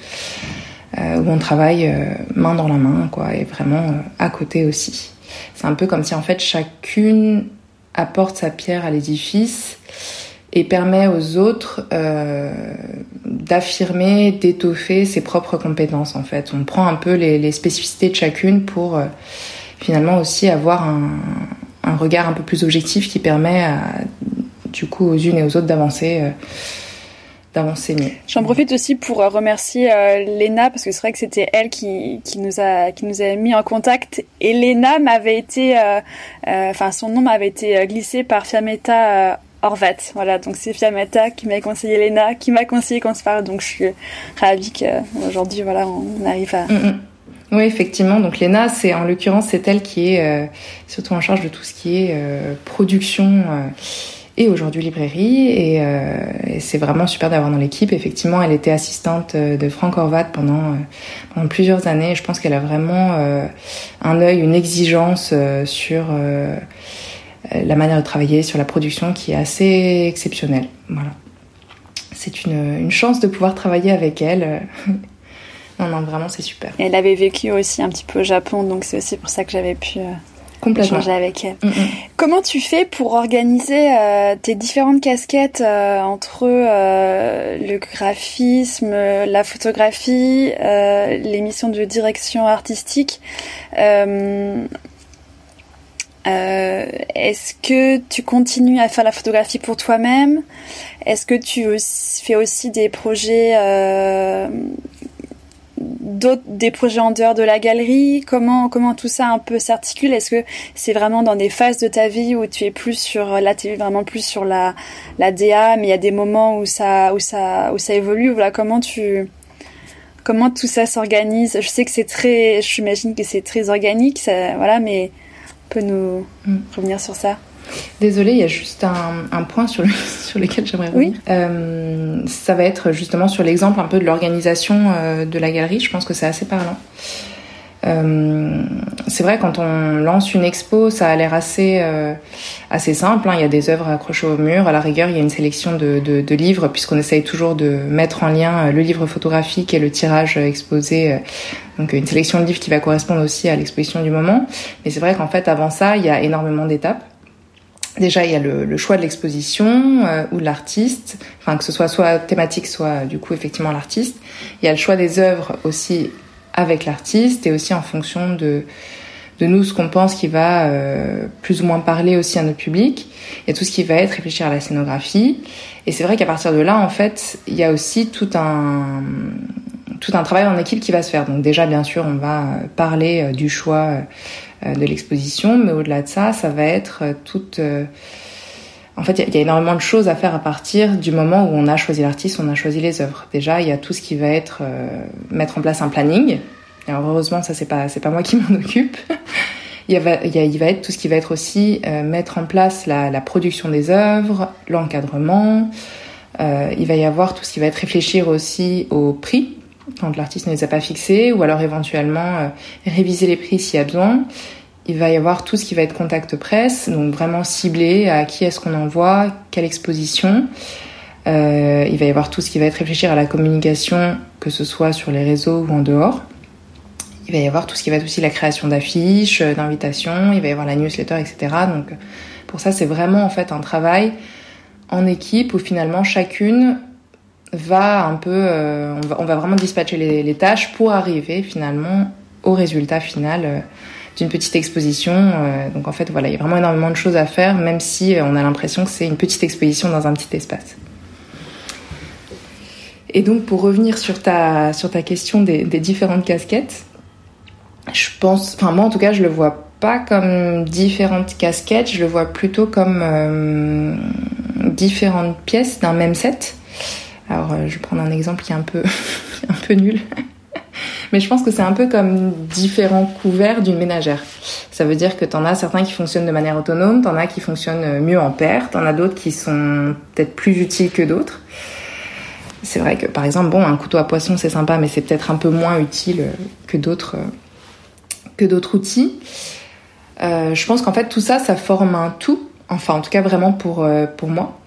euh, où on travaille euh, main dans la main, quoi, et vraiment euh, à côté aussi. C'est un peu comme si en fait chacune apporte sa pierre à l'édifice et permet aux autres euh, d'affirmer, d'étoffer ses propres compétences en fait. On prend un peu les, les spécificités de chacune pour euh, finalement aussi avoir un, un, regard un peu plus objectif qui permet à, du coup aux unes et aux autres d'avancer. Euh, d'avancer mieux. J'en profite aussi pour euh, remercier euh, Léna parce que c'est vrai que c'était elle qui, qui nous a qui nous a mis en contact et Léna m'avait été enfin son nom m'avait été glissé par Fiametta Horvat. Voilà, donc c'est Fiametta qui m'a conseillé Léna, qui m'a conseillé qu'on se parle. Donc je suis ravie qu'aujourd'hui, voilà, on arrive à. Mm -hmm. Oui, effectivement. Donc Léna, c'est en l'occurrence, c'est elle qui est euh, surtout en charge de tout ce qui est euh, production euh, et aujourd'hui librairie. Et, et c'est vraiment super d'avoir dans l'équipe. Effectivement, elle était assistante de Franck Horvat pendant, pendant plusieurs années. Je pense qu'elle a vraiment un œil, une exigence sur la manière de travailler sur la production qui est assez exceptionnelle. Voilà. C'est une, une, chance de pouvoir travailler avec elle. Non, non, vraiment, c'est super. Et elle avait vécu aussi un petit peu au Japon, donc c'est aussi pour ça que j'avais pu euh, échanger avec elle. Mm -hmm. Comment tu fais pour organiser euh, tes différentes casquettes euh, entre euh, le graphisme, la photographie, les missions de direction artistique Est-ce que tu continues à faire la photographie pour toi-même? Est-ce que tu fais aussi des projets, d'autres, des projets en dehors de la galerie? Comment comment tout ça un peu s'articule? Est-ce que c'est vraiment dans des phases de ta vie où tu es plus sur là, tu es vraiment plus sur la la DA, mais il y a des moments où ça où ça où ça évolue? Voilà, comment tu comment tout ça s'organise? Je sais que c'est très, j'imagine que c'est très organique, ça, voilà, mais peut nous mm. revenir sur ça Désolée, il y a juste un, un point sur, le, sur lequel j'aimerais revenir. Oui. Euh, ça va être justement sur l'exemple un peu de l'organisation euh, de la galerie. Je pense que c'est assez parlant. Euh, c'est vrai quand on lance une expo, ça a l'air assez euh, assez simple. Hein. Il y a des œuvres accrochées au mur. À la rigueur, il y a une sélection de, de, de livres puisqu'on essaye toujours de mettre en lien euh, le livre photographique et le tirage exposé. Euh, donc une sélection de livres qui va correspondre aussi à l'exposition du moment. Mais c'est vrai qu'en fait, avant ça, il y a énormément d'étapes. Déjà, il y a le, le choix de l'exposition euh, ou de l'artiste, enfin que ce soit soit thématique, soit du coup effectivement l'artiste. Il y a le choix des œuvres aussi avec l'artiste et aussi en fonction de, de nous ce qu'on pense qui va euh, plus ou moins parler aussi à notre public et tout ce qui va être réfléchir à la scénographie. Et c'est vrai qu'à partir de là en fait il y a aussi tout un tout un travail en équipe qui va se faire. Donc déjà bien sûr on va parler euh, du choix euh, de l'exposition mais au-delà de ça ça va être toute en fait, il y, a énormément de choses à faire à partir du moment où on a choisi l'artiste, on a choisi les œuvres. Déjà, il y a tout ce qui va être euh, mettre en place un planning. Alors heureusement, ça c'est pas c'est pas moi qui m'en occupe. il, va, il, y a, il va être tout ce qui va être aussi euh, mettre en place la, la production des œuvres, l'encadrement. Euh, il va y avoir tout ce qui va être réfléchir aussi au prix quand l'artiste ne les a pas fixés, ou alors éventuellement euh, réviser les prix s'il y a besoin. Il va y avoir tout ce qui va être contact presse, donc vraiment ciblé à qui est-ce qu'on envoie, quelle exposition. Euh, il va y avoir tout ce qui va être réfléchir à la communication, que ce soit sur les réseaux ou en dehors. Il va y avoir tout ce qui va être aussi la création d'affiches, d'invitations, il va y avoir la newsletter, etc. Donc pour ça, c'est vraiment en fait un travail en équipe où finalement chacune va un peu, euh, on, va, vraiment dispatcher les, tâches pour arriver finalement au résultat final. Euh, d'une petite exposition. Euh, donc en fait, voilà, il y a vraiment énormément de choses à faire, même si on a l'impression que c'est une petite exposition dans un petit espace. Et donc pour revenir sur ta, sur ta question des, des différentes casquettes, je pense, enfin moi en tout cas, je le vois pas comme différentes casquettes, je le vois plutôt comme différentes pièces d'un même set. Alors euh, je vais prendre un exemple qui est un peu, un peu nul. Mais je pense que c'est un peu comme différents couverts d'une ménagère. Ça veut dire que t'en as certains qui fonctionnent de manière autonome, t'en as qui fonctionnent mieux en paire, t'en as d'autres qui sont peut-être plus utiles que d'autres. c'est vrai que par exemple, bon, un couteau à poisson c'est sympa, mais c'est peut-être un peu moins utile que d'autres que d'autres outils. je pense qu'en fait tout ça, ça forme un tout. Enfin, en tout cas vraiment pour pour moi.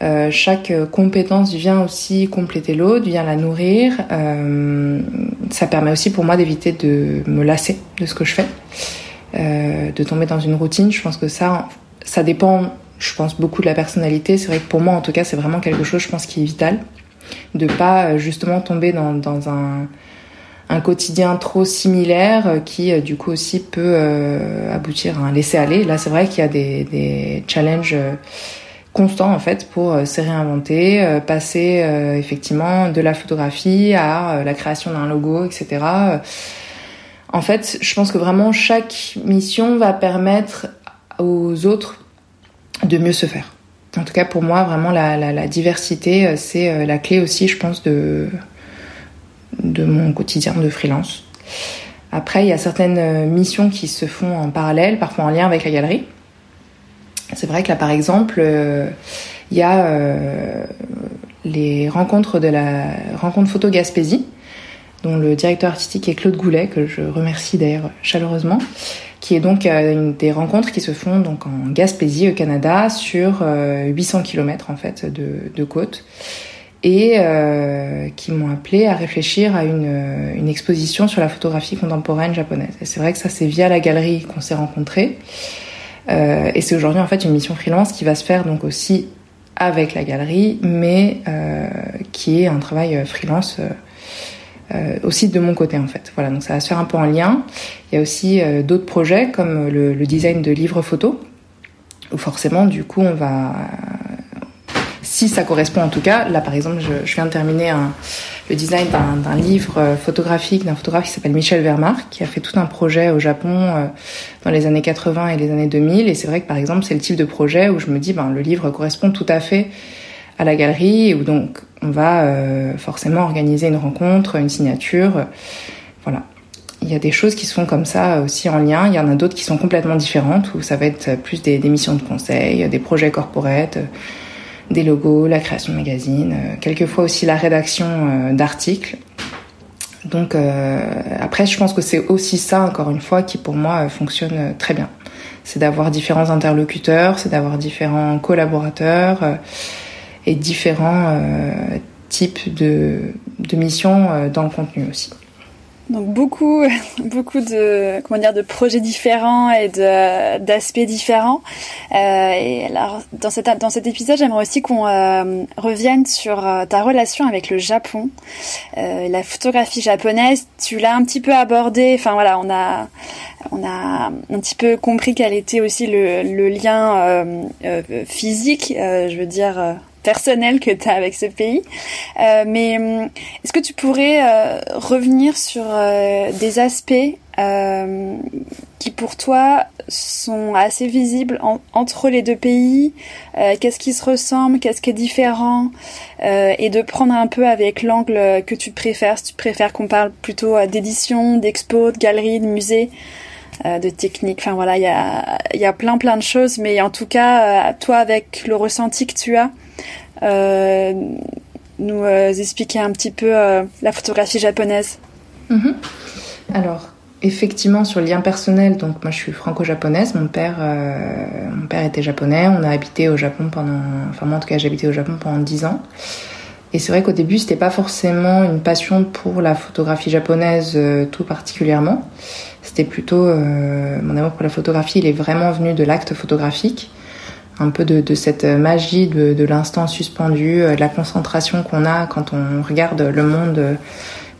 Euh, chaque compétence vient aussi compléter l'autre, vient la nourrir. Euh, ça permet aussi pour moi d'éviter de me lasser de ce que je fais, euh, de tomber dans une routine. Je pense que ça, ça dépend, je pense, beaucoup de la personnalité. C'est vrai que pour moi, en tout cas, c'est vraiment quelque chose, je pense, qui est vital. De pas justement tomber dans, dans un, un quotidien trop similaire qui, du coup, aussi peut aboutir à un laisser-aller. Là, c'est vrai qu'il y a des, des challenges constant en fait pour euh, se réinventer, euh, passer euh, effectivement de la photographie à la création d'un logo, etc. En fait, je pense que vraiment chaque mission va permettre aux autres de mieux se faire. En tout cas, pour moi, vraiment la, diversité, c'est la clé aussi, je pense, de, de mon quotidien de freelance. Après, il y a certaines missions qui se font en parallèle, parfois en lien avec la galerie. C'est vrai que là, par exemple, euh, il y a euh, les rencontres de la rencontre photo Gaspésie, dont le directeur artistique est Claude Goulet, que je remercie d'ailleurs chaleureusement, qui est donc euh, une des rencontres qui se font donc en Gaspésie au Canada sur 800 km en fait de, côte et qui m'ont appelé à réfléchir à une, une, exposition sur la photographie contemporaine japonaise. Et c'est vrai que ça c'est via la galerie qu'on s'est rencontrés. Euh, et c'est aujourd'hui en fait une mission freelance qui va se faire donc aussi avec la galerie, mais euh, qui est un travail euh, freelance aussi de mon côté en fait. Voilà, donc ça va se faire un peu en lien. Il y a aussi d'autres projets comme le, le, design de livres photos, où forcément du coup on va, si ça correspond en tout cas, là par exemple je, je viens de terminer un le design d'un livre euh, photographique d'un photographe qui s'appelle Michel Vermark, qui a fait tout un projet au Japon euh, dans les années 80 et les années 2000. Et c'est vrai que par exemple, c'est le type de projet où je me dis, ben, le livre correspond tout à fait à la galerie, où donc on va euh, forcément organiser une rencontre, une signature. Voilà. Il y a des choses qui se font comme ça aussi en lien. Il y en a d'autres qui sont complètement différentes, où ça va être plus des, des missions de conseil, des projets corporate des logos, la création de magazines, euh, quelquefois aussi la rédaction euh, d'articles. Donc euh, après, je pense que c'est aussi ça, encore une fois, qui pour moi fonctionne très bien. C'est d'avoir différents interlocuteurs, c'est d'avoir différents collaborateurs et différents types de, de missions dans le contenu aussi. Donc beaucoup, beaucoup de comment dire de projets différents et d'aspects différents. Euh, et alors dans cet dans cet épisode, j'aimerais aussi qu'on euh, revienne sur euh, ta relation avec le Japon, euh, la photographie japonaise. Tu l'as un petit peu abordé. Enfin voilà, on a on a un petit peu compris quel était aussi le, le lien physique, je veux dire personnel que tu as avec ce pays. Euh, mais hum, est-ce que tu pourrais euh, revenir sur euh, des aspects qui pour toi sont assez visibles entre les deux pays Qu'est-ce qui se ressemble Qu'est-ce qui est différent Et de prendre un peu avec l'angle que tu préfères. Si tu préfères qu'on parle plutôt d'édition, d'expo, de galerie, de musée de technique. Enfin voilà, il y a, y a plein plein de choses, mais en tout cas, toi avec le ressenti que tu as, euh, nous euh, expliquer un petit peu euh, la photographie japonaise mhm. Alors, effectivement, sur le lien personnel, donc moi je suis franco-japonaise, mon père, mon père était japonais, on a habité au Japon pendant, enfin moi en tout cas j'ai habité au Japon pendant 10 ans. Et c'est vrai qu'au début, c'était pas forcément une passion pour la photographie japonaise tout particulièrement. C'était plutôt mon amour pour la photographie, il est vraiment venu de l'acte photographique un peu de, cette magie de, l'instant suspendu, euh, de la concentration qu'on a quand on regarde le monde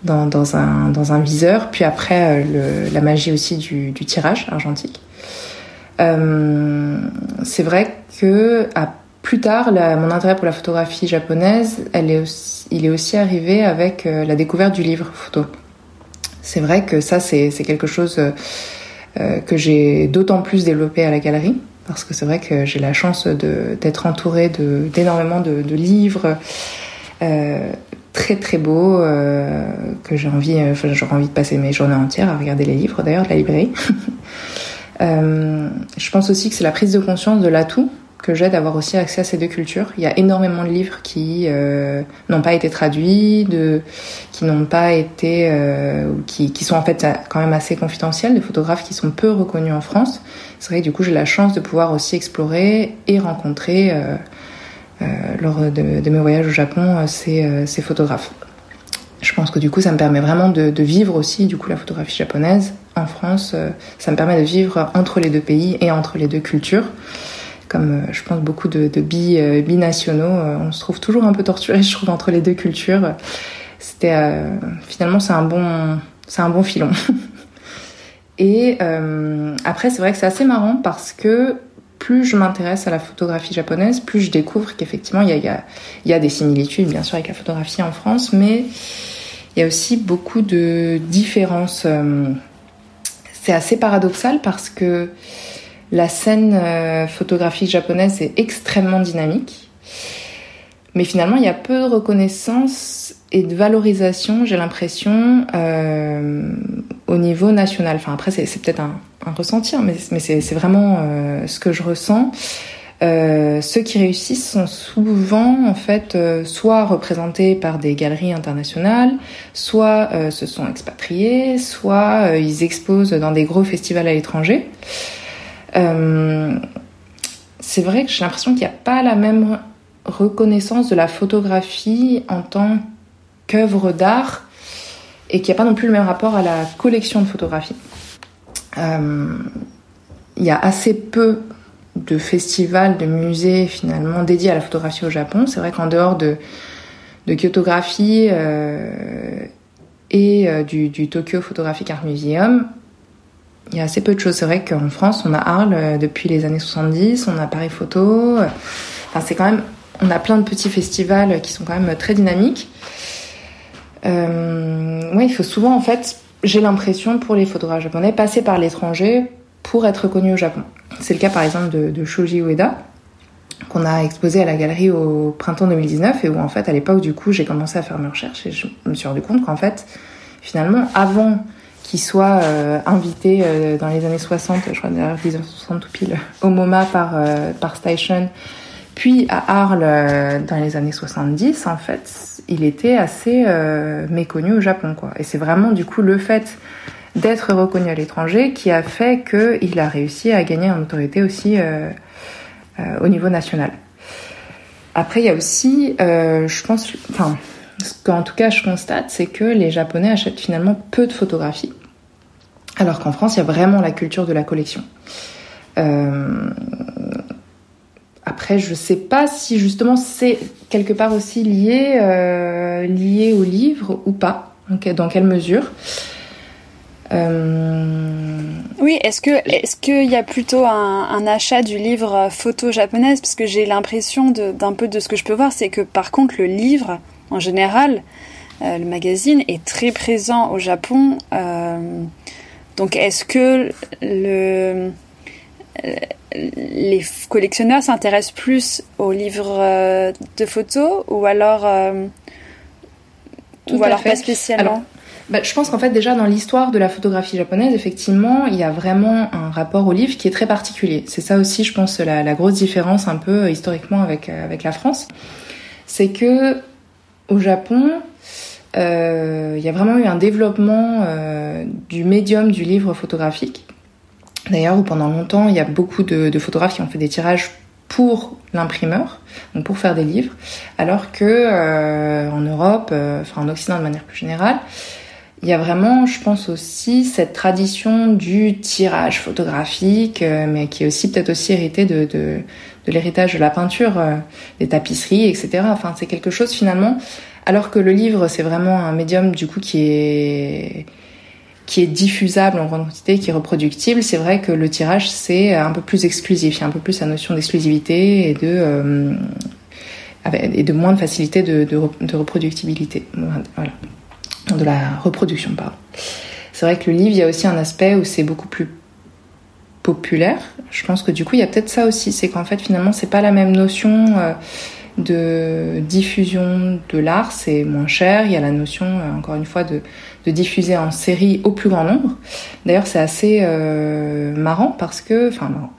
dans, un, dans un viseur, puis après euh, la magie aussi du, tirage argentique. Euh, c'est vrai que à plus tard, mon intérêt pour la photographie japonaise, elle est il est aussi arrivé avec la découverte du livre photo. C'est vrai que ça, c'est quelque chose que j'ai d'autant plus développé à la galerie parce que c'est vrai que j'ai la chance d'être entourée d'énormément de, livres euh, très très beaux euh, que j'ai envie, euh, enfin, j'aurais envie de passer mes journées entières à regarder les livres d'ailleurs de la librairie. je pense aussi que c'est la prise de conscience de l'atout que j'ai d'avoir aussi accès à ces deux cultures. Il y a énormément de livres qui euh, n'ont pas été traduits, de, qui n'ont pas été, euh, qui, qui, sont en fait quand même assez confidentiels, des photographes qui sont peu reconnus en France. C'est vrai que du coup j'ai la chance de pouvoir aussi explorer et rencontrer euh, euh lors de, de, mes voyages au Japon euh, ces, euh, ces, photographes. Je pense que du coup ça me permet vraiment de, de, vivre aussi du coup la photographie japonaise en France. Ça me permet de vivre entre les deux pays et entre les deux cultures comme euh, je pense beaucoup de, de bi, euh, binationaux, euh, on se trouve toujours un peu torturé, je trouve, entre les deux cultures. C'était finalement c'est un bon c'est un bon filon. Et euh, après c'est vrai que c'est assez marrant parce que plus je m'intéresse à la photographie japonaise, plus je découvre qu'effectivement il y a, y, a, y a des similitudes bien sûr avec la photographie en France, mais il y a aussi beaucoup de différences. C'est assez paradoxal parce que la scène euh, photographique japonaise est extrêmement dynamique. Mais finalement, il y a peu de reconnaissance et de valorisation, j'ai l'impression, euh, au niveau national. Enfin, après, c'est peut-être un, un, ressentir, mais, mais c'est vraiment euh, ce que je ressens. Euh, ceux qui réussissent sont souvent en fait euh, soit représentés par des galeries internationales, soit se sont expatriés, soit ils exposent dans des gros festivals à l'étranger. Euh, c'est vrai que j'ai l'impression qu'il n'y a pas la même reconnaissance de la photographie en tant qu'œuvre d'art et qu'il n'y a pas non plus le même rapport à la collection de photographies. Euh, il y a assez peu de festivals, de musées finalement dédiés à la photographie au Japon. C'est vrai qu'en dehors de, de Kyotographie euh, et euh, du, du, Tokyo Photographic Art Museum, il y a assez peu de choses. C'est vrai qu'en France, on a Arles euh, depuis les années 70, on a Paris Photo. Enfin, c'est quand même, on a plein de petits festivals qui sont quand même très dynamiques. Euh, ouais, il faut souvent, en fait, j'ai l'impression pour les photographes japonais, passer par l'étranger pour être reconnus au Japon. C'est le cas par exemple de Shoji Ueda, qu'on a exposé à la galerie au printemps 2019 et où en fait à l'époque du coup j'ai commencé à faire mes recherches et je me suis rendu compte qu'en fait finalement avant qui soit euh, invité euh, dans les années 60, je crois d'ailleurs 1960 tout pile, au MoMA par, euh, par Station, puis à Arles dans les années 70, en fait, il était assez méconnu au Japon. Quoi. Et c'est vraiment du coup le fait d'être reconnu à l'étranger qui a fait qu'il a réussi à gagner en autorité aussi au niveau national. Après, il y a aussi, je pense, enfin, ce qu'en tout cas je constate, c'est que les Japonais achètent finalement peu de photographies, alors qu'en France, il y a vraiment la culture de la collection. Euh... Après, je sais pas si justement c'est quelque part aussi lié, euh, au livre ou pas, dans quelle mesure. Euh... Oui, est-ce que est-ce qu'il y a plutôt un, un, achat du livre photo japonaise? Parce que j'ai l'impression d'un peu de ce que je peux voir, c'est que par contre le livre en général, euh, le magazine est très présent au Japon. Euh, donc, est-ce que le, euh, les collectionneurs s'intéressent plus aux livres de photos ou alors, ou alors pas spécialement alors, bah, je pense qu'en fait déjà dans l'histoire de la photographie japonaise, effectivement, il y a vraiment un rapport au livre qui est très particulier. C'est ça aussi, je pense, la, la grosse différence un peu historiquement avec, avec la France. C'est que au Japon, euh, il y a vraiment eu un développement euh, du médium du livre photographique. D'ailleurs, pendant longtemps, il y a beaucoup de, de photographes qui ont fait des tirages pour l'imprimeur, donc pour faire des livres, alors que euh, en Europe, euh, enfin en Occident de manière plus générale, il y a vraiment, je pense aussi, cette tradition du tirage photographique, euh, mais qui est aussi peut-être aussi héritée de, de, de l'héritage de la peinture, euh, des tapisseries, etc. Enfin, c'est quelque chose finalement. Alors que le livre, c'est vraiment un médium du coup qui est qui est diffusable en grande quantité, qui est reproductible. C'est vrai que le tirage c'est un peu plus exclusif, il y a un peu plus la notion d'exclusivité et de euh, et de moins de facilité de, de, de reproductibilité. Voilà de la reproduction, pardon. C'est vrai que le livre, il y a aussi un aspect où c'est beaucoup plus populaire. Je pense que du coup, il y a peut-être ça aussi, c'est qu'en fait, finalement, c'est pas la même notion euh, de diffusion de l'art, c'est moins cher. Il y a la notion, euh, encore une fois, de, de, diffuser en série au plus grand nombre. D'ailleurs, c'est assez euh, marrant parce que, enfin,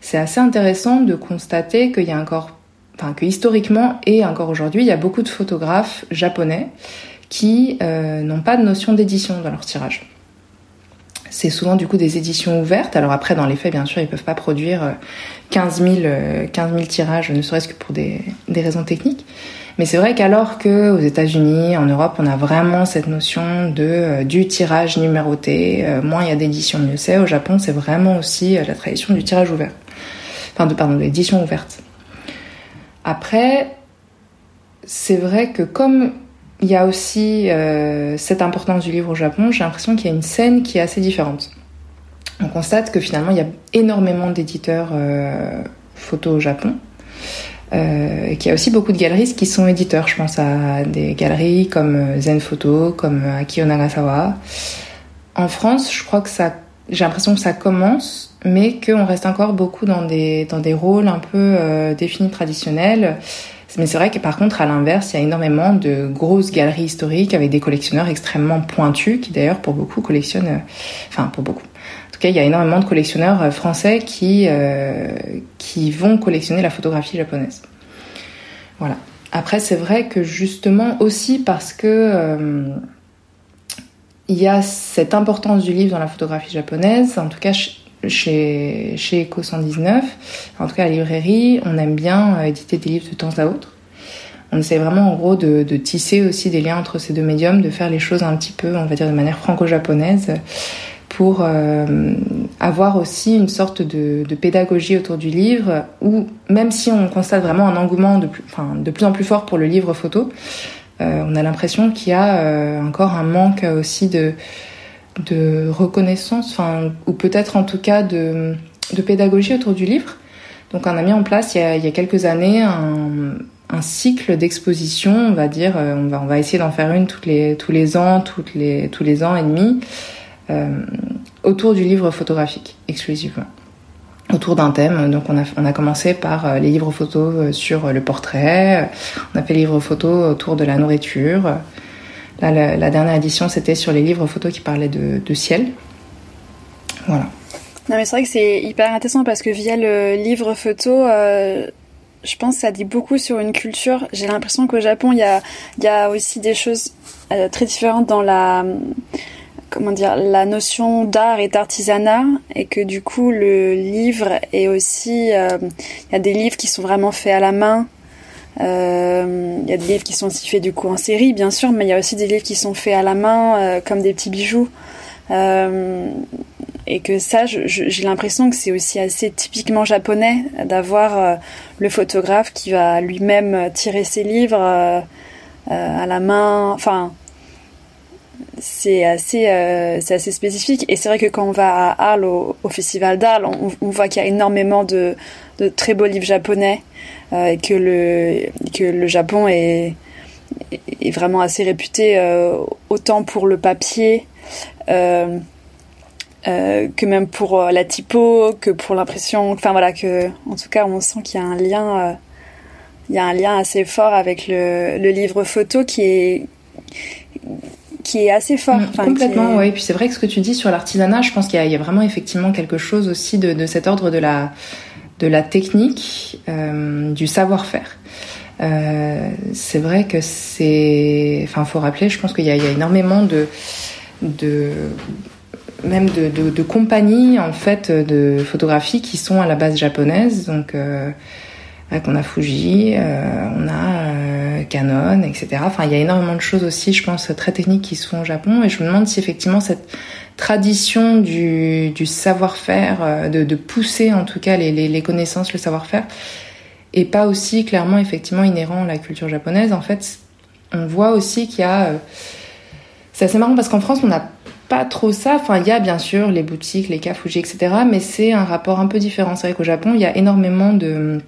c'est assez intéressant de constater qu'il y a encore, enfin que historiquement et encore aujourd'hui, il y a beaucoup de photographes japonais qui euh, n'ont pas de notion d'édition dans leur tirage. C'est souvent du coup des éditions ouvertes. Alors après, dans les faits, bien sûr, ils peuvent pas produire 15 000, 15 000 tirages, ne serait-ce que pour des, des raisons techniques. Mais c'est vrai qu'alors que aux États-Unis, en Europe, on a vraiment cette notion de euh, du tirage numéroté, euh, moins il y a d'éditions, mieux c'est. Au Japon, c'est vraiment aussi euh, la tradition du tirage ouvert. Enfin, de, pardon, de l'édition ouverte. Après, c'est vrai que comme il y a aussi cette importance du livre au Japon, j'ai l'impression qu'il y a une scène qui est assez différente. On constate que finalement, il y a énormément d'éditeurs photos au Japon. Euh, et qu'il y a aussi beaucoup de galeristes qui sont éditeurs. Je pense à des galeries comme euh, Zen Photo, comme euh, Akio Nagasawa. En France, je crois que ça, j'ai l'impression que ça commence, mais qu'on reste encore beaucoup dans des dans des rôles un peu définis traditionnels. Mais c'est vrai que par contre, à l'inverse, il y a énormément de grosses galeries historiques avec des collectionneurs extrêmement pointus, qui d'ailleurs pour beaucoup collectionnent, enfin pour beaucoup, il y a énormément de collectionneurs euh, français qui, euh, qui vont collectionner la photographie japonaise. Voilà. Après, c'est vrai que justement aussi parce que euh, il y a cette importance du livre dans la photographie japonaise, en tout cas chez, chez Eco 119, en tout cas à la librairie, on aime bien éditer des livres de temps à autre. On essaie vraiment en gros de, de, tisser aussi des liens entre ces deux médiums, de faire les choses un petit peu, on va dire de manière franco-japonaise, pour euh, avoir aussi une sorte de, de, pédagogie autour du livre, où même si on constate vraiment un engouement de plus, enfin, de plus en plus fort pour le livre photo, euh, on a l'impression qu'il y a euh, encore un manque aussi de, de reconnaissance, enfin, ou peut-être en tout cas de, de, pédagogie autour du livre. Donc on a mis en place il y a, il y a quelques années un, un cycle d'exposition, on va dire, on va, on va essayer d'en faire une toutes les, tous les ans, toutes les, tous les ans et demi. Euh, autour du livre photographique exclusivement autour d'un thème. Donc on a, on a commencé par euh, les livres photos euh, sur le portrait, on a fait les livres photos autour de la nourriture. Là, la, dernière édition, c'était sur les livres photos qui parlaient de, ciel. Voilà. Non mais c'est vrai que c'est hyper intéressant parce que via le livre photo, je pense que ça dit beaucoup sur une culture. J'ai l'impression qu'au Japon, il y a, aussi des choses très différentes dans la comment dire la notion d'art et d'artisanat et que du coup le livre est aussi euh, il y a des livres qui sont vraiment faits à la main euh, il y a des livres qui sont aussi faits du coup en série bien sûr mais il y a aussi des livres qui sont faits à la main euh, comme des petits bijoux et que ça j'ai l'impression que c'est aussi assez typiquement japonais d'avoir le photographe qui va lui-même tirer ses livres à la main enfin c'est assez, euh, c'est assez spécifique. Et c'est vrai que quand on va à Arles, au, festival d'Arles, on, voit qu'il y a énormément de, de, très beaux livres japonais euh, et que le, que le Japon est, est vraiment assez réputé euh, autant pour le papier que même pour la typo, que pour l'impression. Enfin voilà, que en tout cas, on sent qu'il y a un lien. il y a un lien assez fort avec le, le livre photo qui est qui est assez fort. Mm, complètement, oui. Puis c'est vrai que ce que tu dis sur l'artisanat, je pense qu'il y, a vraiment effectivement quelque chose aussi de, cet ordre de la, de la technique, euh, du savoir-faire. Euh, c'est vrai que c'est, enfin, faut rappeler, je pense qu'il y, a énormément de, de même de, de, compagnies en fait de photographie qui sont à la base japonaise, donc. Euh, on a Fuji, euh, on a Canon, etc. Enfin, il y a énormément de choses aussi, je pense, très techniques qui se font au Japon. Et je me demande si effectivement cette tradition du, savoir-faire, euh, de, pousser en tout cas les, connaissances, le savoir-faire, est pas aussi clairement effectivement inhérent à la culture japonaise. En fait, on voit aussi qu'il y a... c'est assez marrant parce qu'en France, on n'a pas trop ça. Enfin, il y a bien sûr les boutiques, les Fuji, etc. Mais c'est un rapport un peu différent. C'est vrai qu'au Japon, il y a énormément de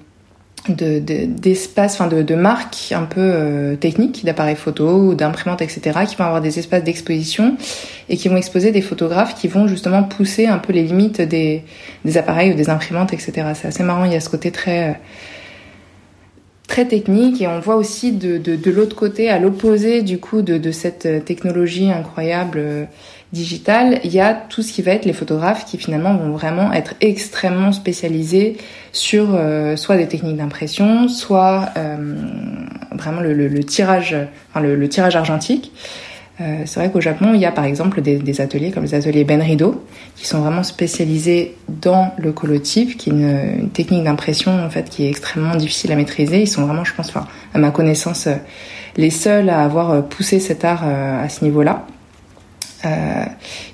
de, d'espaces, enfin de, de, marques un peu euh, techniques, d'appareils photo ou d'imprimantes, etc., qui vont avoir des espaces d'exposition et qui vont exposer des photographes qui vont justement pousser un peu les limites des, des appareils ou des imprimantes, etc. C'est assez marrant, il y a ce côté très euh, très technique et on voit aussi de, de, de l'autre côté, à l'opposé du coup de, de cette technologie incroyable digital, il y a tout ce qui va être les photographes qui finalement vont vraiment être extrêmement spécialisés sur euh, soit des techniques d'impression, soit euh, vraiment le, tirage, enfin le, tirage argentique. Euh, c'est vrai qu'au Japon, il y a par exemple des, ateliers comme les ateliers Ben Rido, qui sont vraiment spécialisés dans le colotype, qui est une, technique d'impression en fait qui est extrêmement difficile à maîtriser. Ils sont vraiment, je pense, enfin à ma connaissance, les seuls à avoir poussé cet art à ce niveau-là. Euh,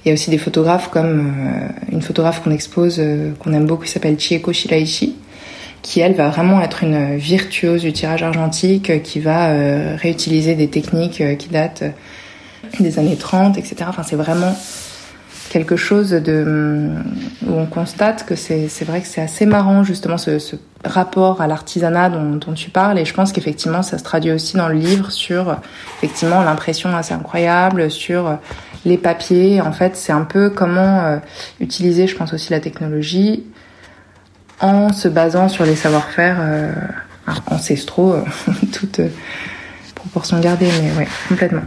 il y a aussi des photographes comme euh, une photographe qu'on expose, euh, qu'on aime beaucoup, qui s'appelle Chieko Shiraishi, qui elle va vraiment être une virtuose du tirage argentique, qui va réutiliser des techniques qui datent des années 30, etc. Enfin, c'est vraiment quelque chose de où on constate que c'est vrai que c'est assez marrant justement ce, ce rapport à l'artisanat dont, dont, tu parles. Et je pense qu'effectivement ça se traduit aussi dans le livre sur effectivement l'impression assez incroyable sur les papiers. En fait c'est un peu comment euh, utiliser je pense aussi la technologie en se basant sur les savoir-faire euh, ancestraux toute proportion gardée mais ouais complètement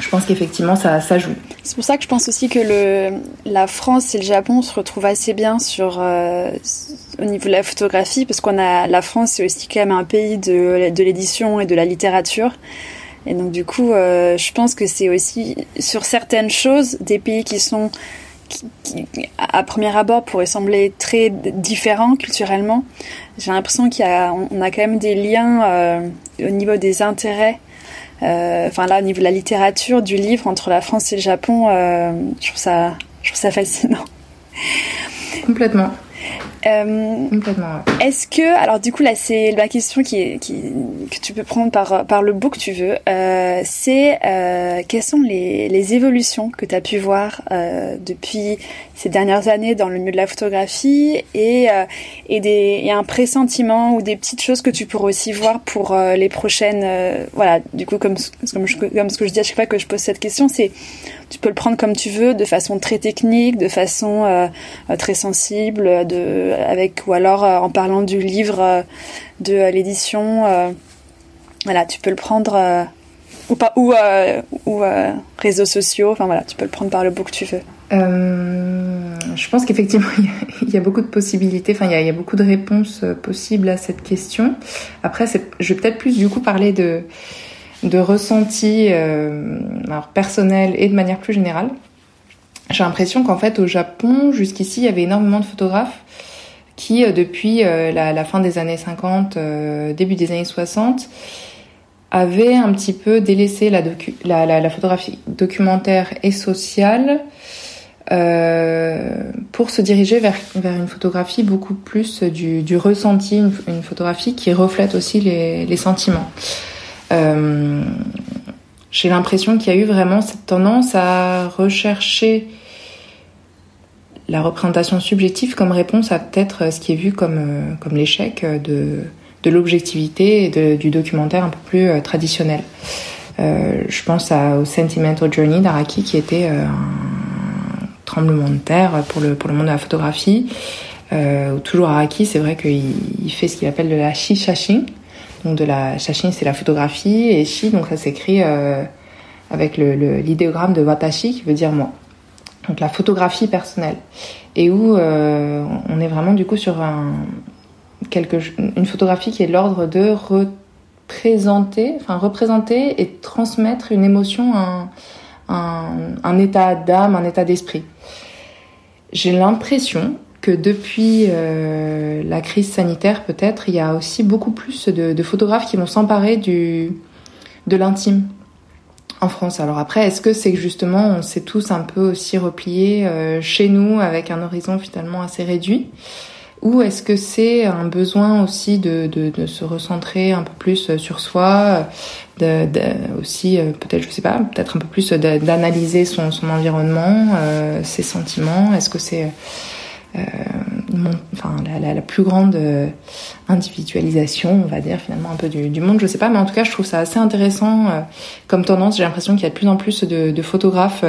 je pense qu'effectivement ça, joue. C'est pour ça que je pense aussi que la France et le Japon se retrouvent assez bien sur euh, au niveau de la photographie parce qu'on a la France c'est aussi quand même un pays de, de l'édition et de la littérature. Et donc du coup, euh, je pense que c'est aussi sur certaines choses des pays qui sont à premier abord pourraient sembler très différents culturellement. J'ai l'impression y a quand même des liens euh, au niveau des intérêts enfin là, au niveau de la littérature, du livre entre la France et le Japon, euh, je trouve ça, je trouve ça fascinant. Complètement. Euh, Est-ce que, alors du coup là c'est la question qui, qui, que tu peux prendre par, par le book que tu veux, euh, c'est euh, quelles sont les, les évolutions que tu as pu voir euh, depuis ces dernières années dans le milieu de la photographie et, et, des, et un pressentiment ou des petites choses que tu pourrais aussi voir pour les prochaines, voilà, du coup comme, comme, je, comme ce que je dis à chaque fois que je pose cette question, c'est tu peux le prendre comme tu veux, de façon très technique, de façon très sensible, avec ou alors euh, en parlant du livre, euh, de l'édition. voilà, tu peux le prendre ou pas ou réseaux sociaux. Enfin voilà, tu peux le prendre par le bout que tu veux. je pense qu'effectivement, il y, a beaucoup de possibilités, enfin, il y a, beaucoup de réponses possibles à cette question. Après, je vais peut-être plus du coup parler de, de ressenti euh, personnel et de manière plus générale. J'ai l'impression qu'en fait au Japon, jusqu'ici, il y avait énormément de photographes qui, euh, depuis euh, la, fin des années 50, début des années 60, avaient un petit peu délaissé la, photographie documentaire et sociale pour se diriger vers, une photographie beaucoup plus du, ressenti, une, photographie qui reflète aussi les, sentiments. Euh, j'ai l'impression qu'il y a eu vraiment cette tendance à rechercher la représentation subjective comme réponse à peut-être ce qui est vu comme, euh, comme l'échec de, de l'objectivité et du documentaire un peu plus euh, traditionnel. Euh, je pense à, au Sentimental Journey d'Araki qui était un tremblement de terre pour le, pour le monde de la photographie. Euh, toujours Araki, c'est vrai qu'il il fait ce qu'il appelle de la shishashin, donc de la shashin, c'est la photographie, et shi, donc ça s'écrit euh, avec l'idéogramme de watashi, qui veut dire moi. Donc la photographie personnelle. Et où euh, on est vraiment du coup sur un, quelque, une photographie qui est l'ordre de représenter, enfin représenter et transmettre une émotion, un, un état d'âme, un état d'esprit. J'ai l'impression que depuis euh, la crise sanitaire, peut-être, il y a aussi beaucoup plus de, photographes qui vont s'emparer du de l'intime en France. Alors après, est-ce que c'est justement on s'est tous un peu aussi repliés euh, chez nous avec un horizon finalement assez réduit? Ou est-ce que c'est un besoin aussi de, de, de, se recentrer un peu plus sur soi, de, aussi peut-être, je sais pas, peut-être un peu plus d'analyser son, son environnement, euh, ses sentiments? Est-ce que c'est euh, enfin la, plus grande euh, individualisation, on va dire finalement un peu du, monde, je sais pas, mais en tout cas je trouve ça assez intéressant euh, comme tendance. J'ai l'impression qu'il y a de plus en plus de, photographes,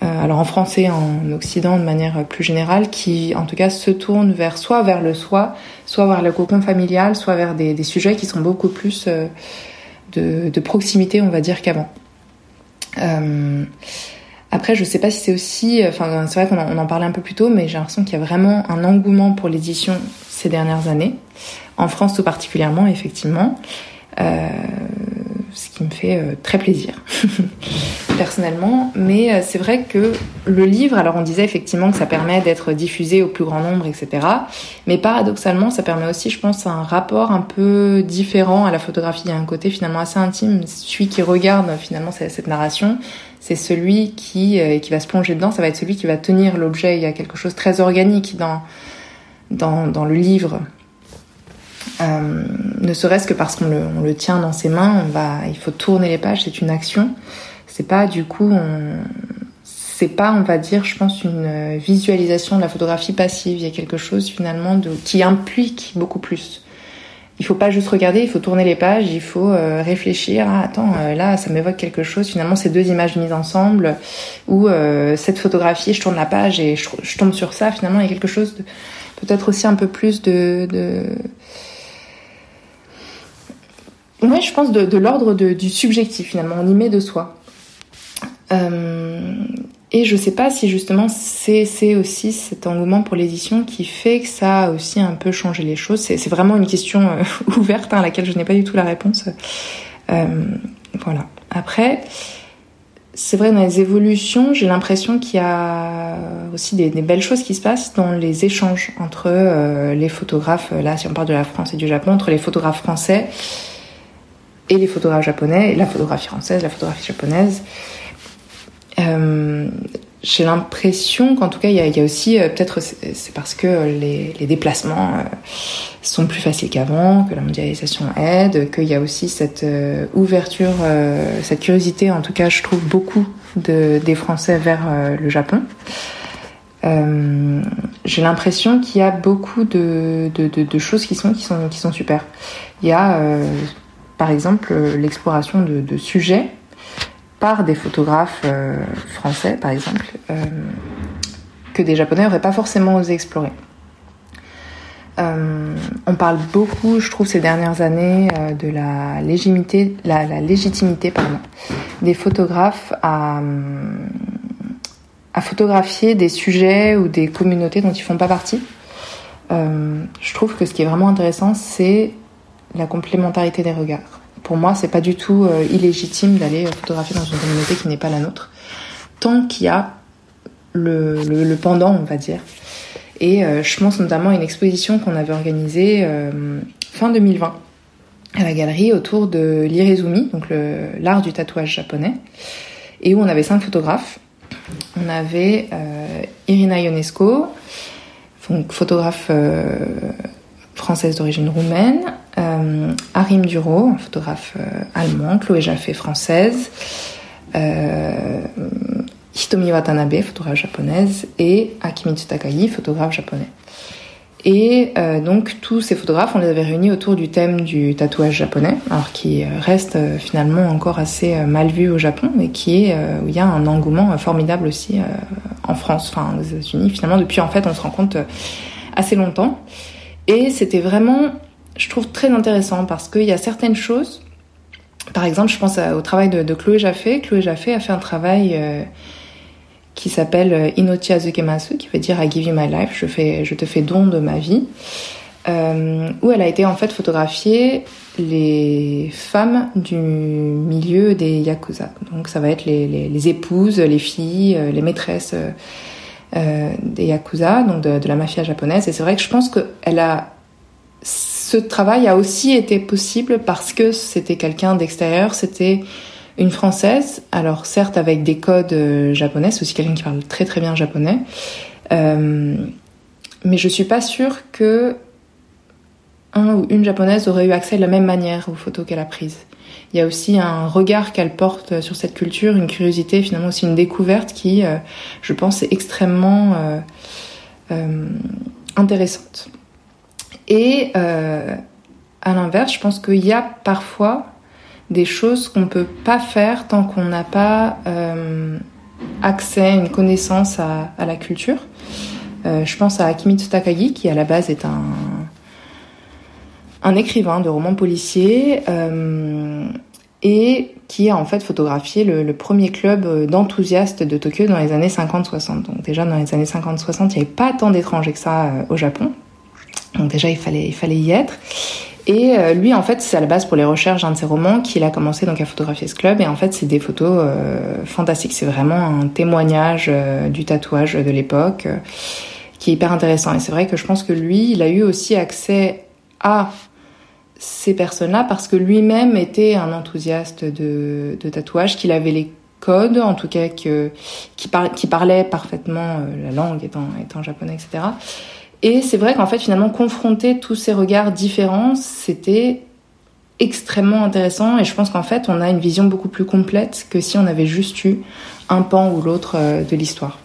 alors en français, en Occident de manière plus générale, qui en tout cas se tournent vers soit vers le soi, soit vers le cocon familial, soit vers des, sujets qui sont beaucoup plus de, proximité, on va dire qu'avant. Après, je sais pas si c'est aussi, enfin, c'est vrai qu'on en, parlait un peu plus tôt, mais j'ai l'impression qu'il y a vraiment un engouement pour l'édition ces dernières années, en France tout particulièrement, effectivement. Euh, ce qui me fait euh, très plaisir personnellement. Mais euh, c'est vrai que le livre, alors on disait effectivement que ça permet d'être diffusé au plus grand nombre, etc. Mais paradoxalement, ça permet aussi, je pense, un rapport un peu différent à la photographie. Il y a un côté finalement assez intime. Celui qui regarde finalement cette narration, c'est celui qui, euh, qui va se plonger dedans, ça va être celui qui va tenir l'objet. Il y a quelque chose de très organique dans, dans, dans le livre. Euh, ne serait-ce que parce qu'on le, on le, tient dans ses mains, on va, il faut tourner les pages, c'est une action. C'est pas du coup, c'est pas, on va dire, je pense, une visualisation de la photographie passive. Il y a quelque chose finalement de, qui implique beaucoup plus. Il faut pas juste regarder, il faut tourner les pages, il faut euh, réfléchir. Ah, attends, euh, là, ça m'évoque quelque chose. Finalement, ces deux images mises ensemble, ou euh, cette photographie, je tourne la page et je, tombe sur ça. Finalement, il y a quelque chose de peut-être aussi un peu plus de, oui, je pense de, de l'ordre du subjectif finalement. On y met de soi. Et je sais pas si justement c'est aussi cet engouement pour l'édition qui fait que ça a aussi un peu changé les choses. C'est vraiment une question euh, ouverte hein, à laquelle je n'ai pas du tout la réponse. Euh, voilà. Après, c'est vrai dans les évolutions, j'ai l'impression qu'il y a aussi des, des, belles choses qui se passent dans les échanges entre euh, les photographes. Là, si on parle de la France et du Japon, entre les photographes français et les photographes japonais, et la photographie française, la photographie japonaise. Euh, j'ai l'impression qu'en tout cas, il y a, aussi, euh, peut-être c'est parce que les, les déplacements euh, sont plus faciles qu'avant, que la mondialisation aide, qu'il y a aussi cette euh, ouverture, euh, cette curiosité, en tout cas, je trouve beaucoup de, des Français vers le Japon. j'ai l'impression qu'il y a beaucoup de, de, de, choses qui sont, qui sont, qui sont super. Il y a par exemple l'exploration de, sujets des photographes euh, français, par exemple, euh, que des Japonais n'auraient pas forcément osé explorer. Euh, on parle beaucoup, je trouve, ces dernières années, de la légitimité, la légitimité pardon, des photographes à, à photographier des sujets ou des communautés dont ils font pas partie. je trouve que ce qui est vraiment intéressant, c'est la complémentarité des regards. Pour moi, c'est pas du tout euh, illégitime d'aller photographier dans une communauté qui n'est pas la nôtre, tant qu'il y a le, pendant, on va dire. Et euh, je pense notamment à une exposition qu'on avait organisée euh, fin 2020 à la galerie autour de l'irezumi, donc l'art du tatouage japonais, et où on avait cinq photographes. On avait euh, Irina Ionesco, donc photographe française d'origine roumaine, euh, Arim Duro, photographe euh, allemand, Chloé Jaffé, française, euh, Hitomi Watanabe, photographe japonaise, et Akimitsu Takagi, photographe japonais. Et donc tous ces photographes, on les avait réunis autour du thème du tatouage japonais, alors qui reste finalement encore assez mal vu au Japon, mais qui est où il y a un engouement formidable aussi en France, enfin aux États-Unis. Finalement, depuis en fait, on se rend compte assez longtemps. Et c'était vraiment, je trouve, très intéressant parce qu'il y a certaines choses. Par exemple, je pense au travail de, Chloé Jaffé. Chloé Jaffé a fait un travail euh, qui s'appelle euh, Inochi Azukemasu, qui veut dire I give you my life, je, te fais don de ma vie, euh, où elle a été en fait photographier les femmes du milieu des yakuza. Donc ça va être les, épouses, les filles, les maîtresses. Euh, des yakuza, donc de, la mafia japonaise. Et c'est vrai que je pense que elle a ce travail a aussi été possible parce que c'était quelqu'un d'extérieur, c'était une française, alors certes avec des codes euh, japonais, c'est aussi quelqu'un qui parle très très bien japonais, euh, mais je suis pas sûre que un ou une japonaise aurait eu accès de la même manière aux photos qu'elle a prises il y a aussi un regard qu'elle porte sur cette culture, une curiosité, finalement aussi une découverte qui, euh, je pense, est extrêmement euh, euh, intéressante. Et euh, à l'inverse, je pense qu'il y a parfois des choses qu'on ne peut pas faire tant qu'on n'a pas euh, accès, une connaissance à, la culture. je pense à Akimitsu Takagi, qui à la base est un un écrivain de romans policiers. Euh, et qui a en fait photographié le, premier club d'enthousiastes de Tokyo dans les années 50-60. Donc déjà dans les années 50-60, il n'y avait pas tant d'étrangers que ça au Japon. Donc déjà il fallait, il fallait y être. Et euh, lui, en fait, c'est à la base pour les recherches d'un de ses romans qu'il a commencé donc à photographier ce club. Et en fait, c'est des photos euh, fantastiques. C'est vraiment un témoignage euh, du tatouage de l'époque qui est hyper intéressant. Et c'est vrai que je pense que lui, il a eu aussi accès à ces personnes-là parce que lui-même était un enthousiaste de, de tatouage, qu'il avait les codes, en tout cas que, qui, parlait parfaitement la langue étant, étant japonais, etc. Et c'est vrai qu'en fait, finalement, confronter tous ces regards différents, c'était extrêmement intéressant. Et je pense qu'en fait, on a une vision beaucoup plus complète que si on avait juste eu un pan ou l'autre euh, de l'histoire.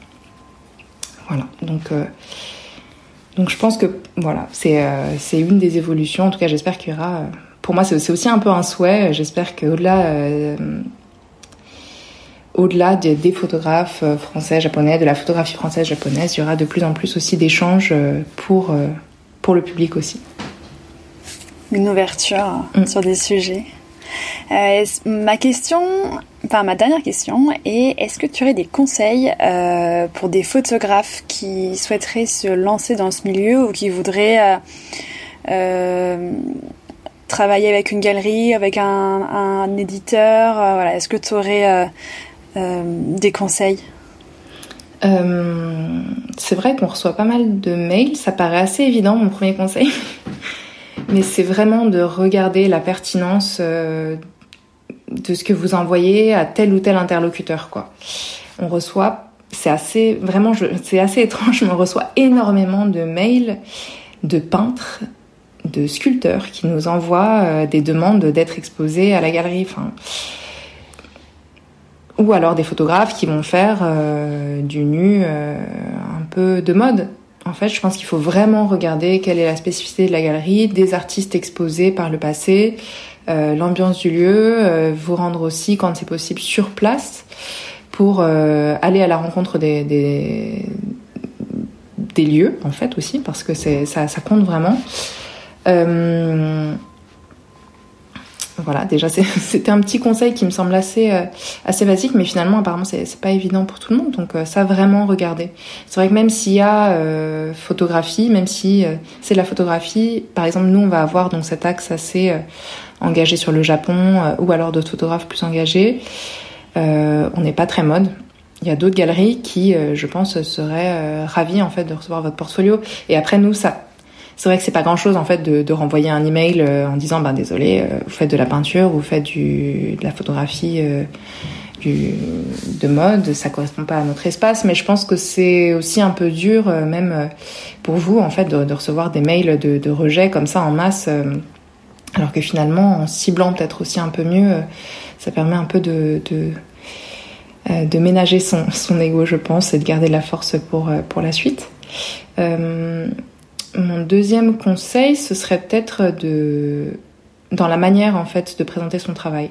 Voilà. Donc, euh, donc je pense que voilà, c'est euh, c'est une des évolutions. En tout cas, j'espère qu'il y aura. Pour moi, c'est aussi un peu un souhait. J'espère qu'au-delà au-delà des, photographes euh, français, japonais, de la photographie française, japonaise, il y aura de plus en plus aussi d'échanges euh, pour, euh, pour le public aussi. Une ouverture mm. sur des sujets. Ma question, enfin ma dernière question est est-ce que tu aurais des conseils pour des photographes qui souhaiteraient se lancer dans ce milieu ou qui voudraient travailler avec une galerie, avec un, éditeur voilà, Est-ce que tu aurais euh, des conseils? Euh, C'est vrai qu'on reçoit pas mal de mails, ça paraît assez évident mon premier conseil, mais c'est vraiment de regarder la pertinence euh, de ce que vous envoyez à tel ou tel interlocuteur. Quoi. On reçoit, c'est assez, vraiment, c'est assez étrange, mais on reçoit énormément de mails de peintres, de sculpteurs qui nous envoient des demandes d'être exposés à la galerie. Enfin, ou alors des photographes qui vont faire euh, du nu euh, un peu de mode. En fait, je pense qu'il faut vraiment regarder quelle est la spécificité de la galerie, des artistes exposés par le passé, euh, l'ambiance du lieu, vous rendre aussi, quand c'est possible, sur place pour aller à la rencontre des, des, des, lieux, en fait, aussi, parce que ça, ça compte vraiment. Voilà, déjà c'était un petit conseil qui me semble assez euh, assez basique, mais finalement apparemment c'est pas évident pour tout le monde. Donc euh, ça vraiment regarder. C'est vrai que même s'il y a euh, photographie, même si c'est la photographie, par exemple nous on va avoir donc cet axe assez engagé sur le Japon ou alors d'autres photographes plus engagés. on n'est pas très mode. Il y a d'autres galeries qui, je pense, seraient ravis en fait de recevoir votre portfolio. Et après nous ça c'est vrai que c'est pas grand chose en fait de, de renvoyer un email euh, en disant ben désolé, euh, vous faites de la peinture, vous faites du, de la photographie euh, du, de mode, ça correspond pas à notre espace, mais je pense que c'est aussi un peu dur même pour vous en fait de, de recevoir des mails de, de, rejet comme ça en masse, alors que finalement en ciblant peut-être aussi un peu mieux, ça permet un peu de, de de ménager son, son ego, je pense, et de garder de la force pour, pour la suite. Mon deuxième conseil, ce serait peut-être de dans la manière en fait de présenter son travail.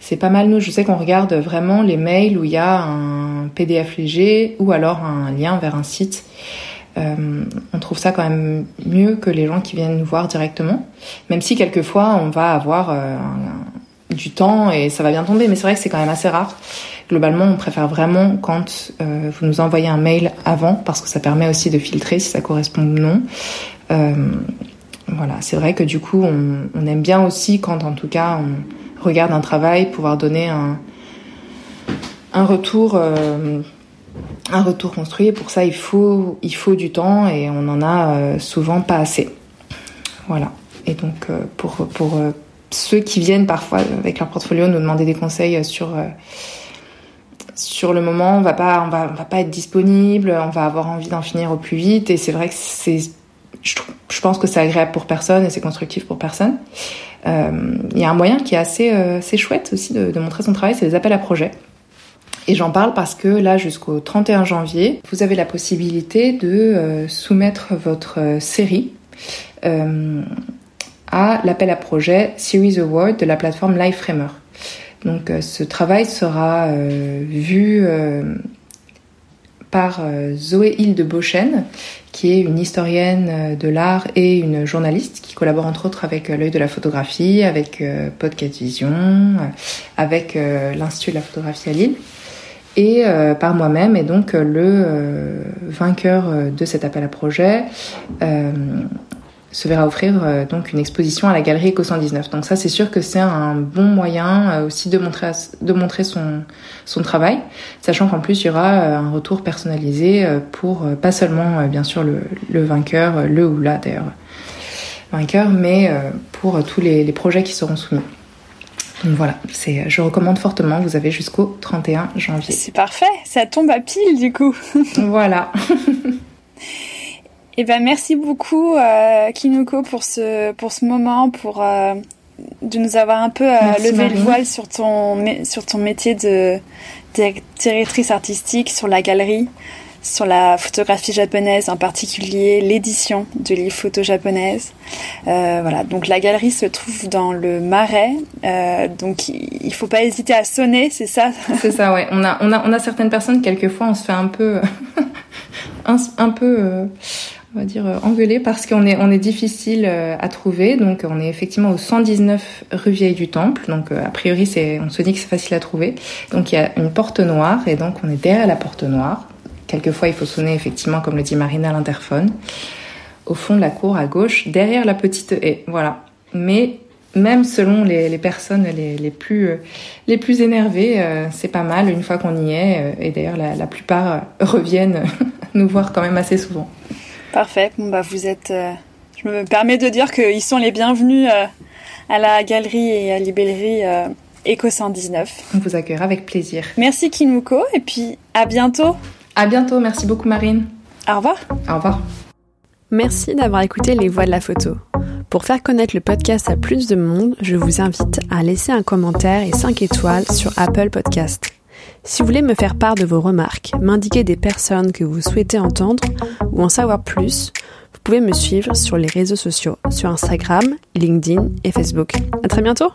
C'est pas mal nous, je sais qu'on regarde vraiment les mails où il y a un PDF léger ou alors un lien vers un site. Euh, on trouve ça quand même mieux que les gens qui viennent nous voir directement, même si quelquefois on va avoir euh, du temps et ça va bien tomber, mais c'est vrai que c'est quand même assez rare. Globalement, on préfère vraiment quand euh, vous nous envoyez un mail avant, parce que ça permet aussi de filtrer si ça correspond ou non. Euh, voilà, c'est vrai que du coup, on, aime bien aussi quand, en tout cas, on regarde un travail, pouvoir donner un, un retour. Euh, un retour construit et pour ça il faut il faut du temps et on en a souvent pas assez voilà et donc pour pour ceux qui viennent parfois avec leur portfolio nous demander des conseils sur sur le moment, on va pas, on va, on va pas être disponible, on va avoir envie d'en finir au plus vite. Et c'est vrai que c'est, je, pense que c'est agréable pour personne et c'est constructif pour personne. Euh, il y a un moyen qui est assez, euh, chouette aussi de, montrer son travail, c'est les appels à projets. Et j'en parle parce que là, jusqu'au 31 janvier, vous avez la possibilité de euh, soumettre votre euh, série à l'appel à projet Series Award de la plateforme Liveframer. Donc euh, ce travail sera euh, vu euh, par Zoé Hilde de Beauchesne, qui est une historienne de l'art et une journaliste qui collabore entre autres avec l'œil de la photographie, avec Podcast Vision, avec l'Institut de la photographie à Lille. Et par moi-même et donc le vainqueur de cet appel à projet se verra offrir euh, donc une exposition à la galerie Eco 119. Donc ça, c'est sûr que c'est un bon moyen euh, aussi de montrer de montrer son son travail, sachant qu'en plus il y aura euh, un retour personnalisé pour pas seulement bien sûr le, le vainqueur, le ou la d'ailleurs vainqueur, mais pour tous les, les projets qui seront soumis. Donc voilà, c'est, je recommande fortement. Vous avez jusqu'au 31 janvier. C'est parfait, ça tombe à pile du coup. voilà. Eh ben merci beaucoup euh, Kinuko pour ce pour ce moment pour euh, de nous avoir un peu euh, levé le voile sur ton sur ton métier de directrice artistique sur la galerie sur la photographie japonaise en particulier l'édition de livres photos japonaises. Euh, voilà. Donc la galerie se trouve dans le Marais. Euh, donc il faut pas hésiter à sonner c'est ça? C'est ça ouais. On a on a on a certaines personnes quelquefois on se fait un peu un, un peu on va dire, euh, engueulé parce qu'on est, on est difficile euh, à trouver. Donc, on est effectivement au 119 rue Vieille du Temple. Donc, euh, a priori, c'est, on se dit que c'est facile à trouver. Donc, il y a une porte noire et donc on est derrière la porte noire. Quelquefois, il faut sonner effectivement, comme le dit Marina, à l'interphone. Au fond de la cour, à gauche, derrière la petite haie. Voilà. Mais même selon les, les personnes les, les, plus les plus énervées, c'est pas mal une fois qu'on y est. et d'ailleurs, la, la plupart reviennent nous voir quand même assez souvent. Parfait. Bon, bah, vous êtes. Euh, je me permets de dire qu'ils sont les bienvenus euh, à la galerie et à librairie euh, Eco 119. On vous accueillera avec plaisir. Merci Kinuko et puis à bientôt. À bientôt. Merci beaucoup Marine. Au revoir. Au revoir. Merci d'avoir écouté Les Voix de la photo. Pour faire connaître le podcast à plus de monde, je vous invite à laisser un commentaire et 5 étoiles sur Apple Podcast. Si vous voulez me faire part de vos remarques, m'indiquer des personnes que vous souhaitez entendre ou en savoir plus, vous pouvez me suivre sur les réseaux sociaux, sur Instagram, LinkedIn et Facebook. À très bientôt!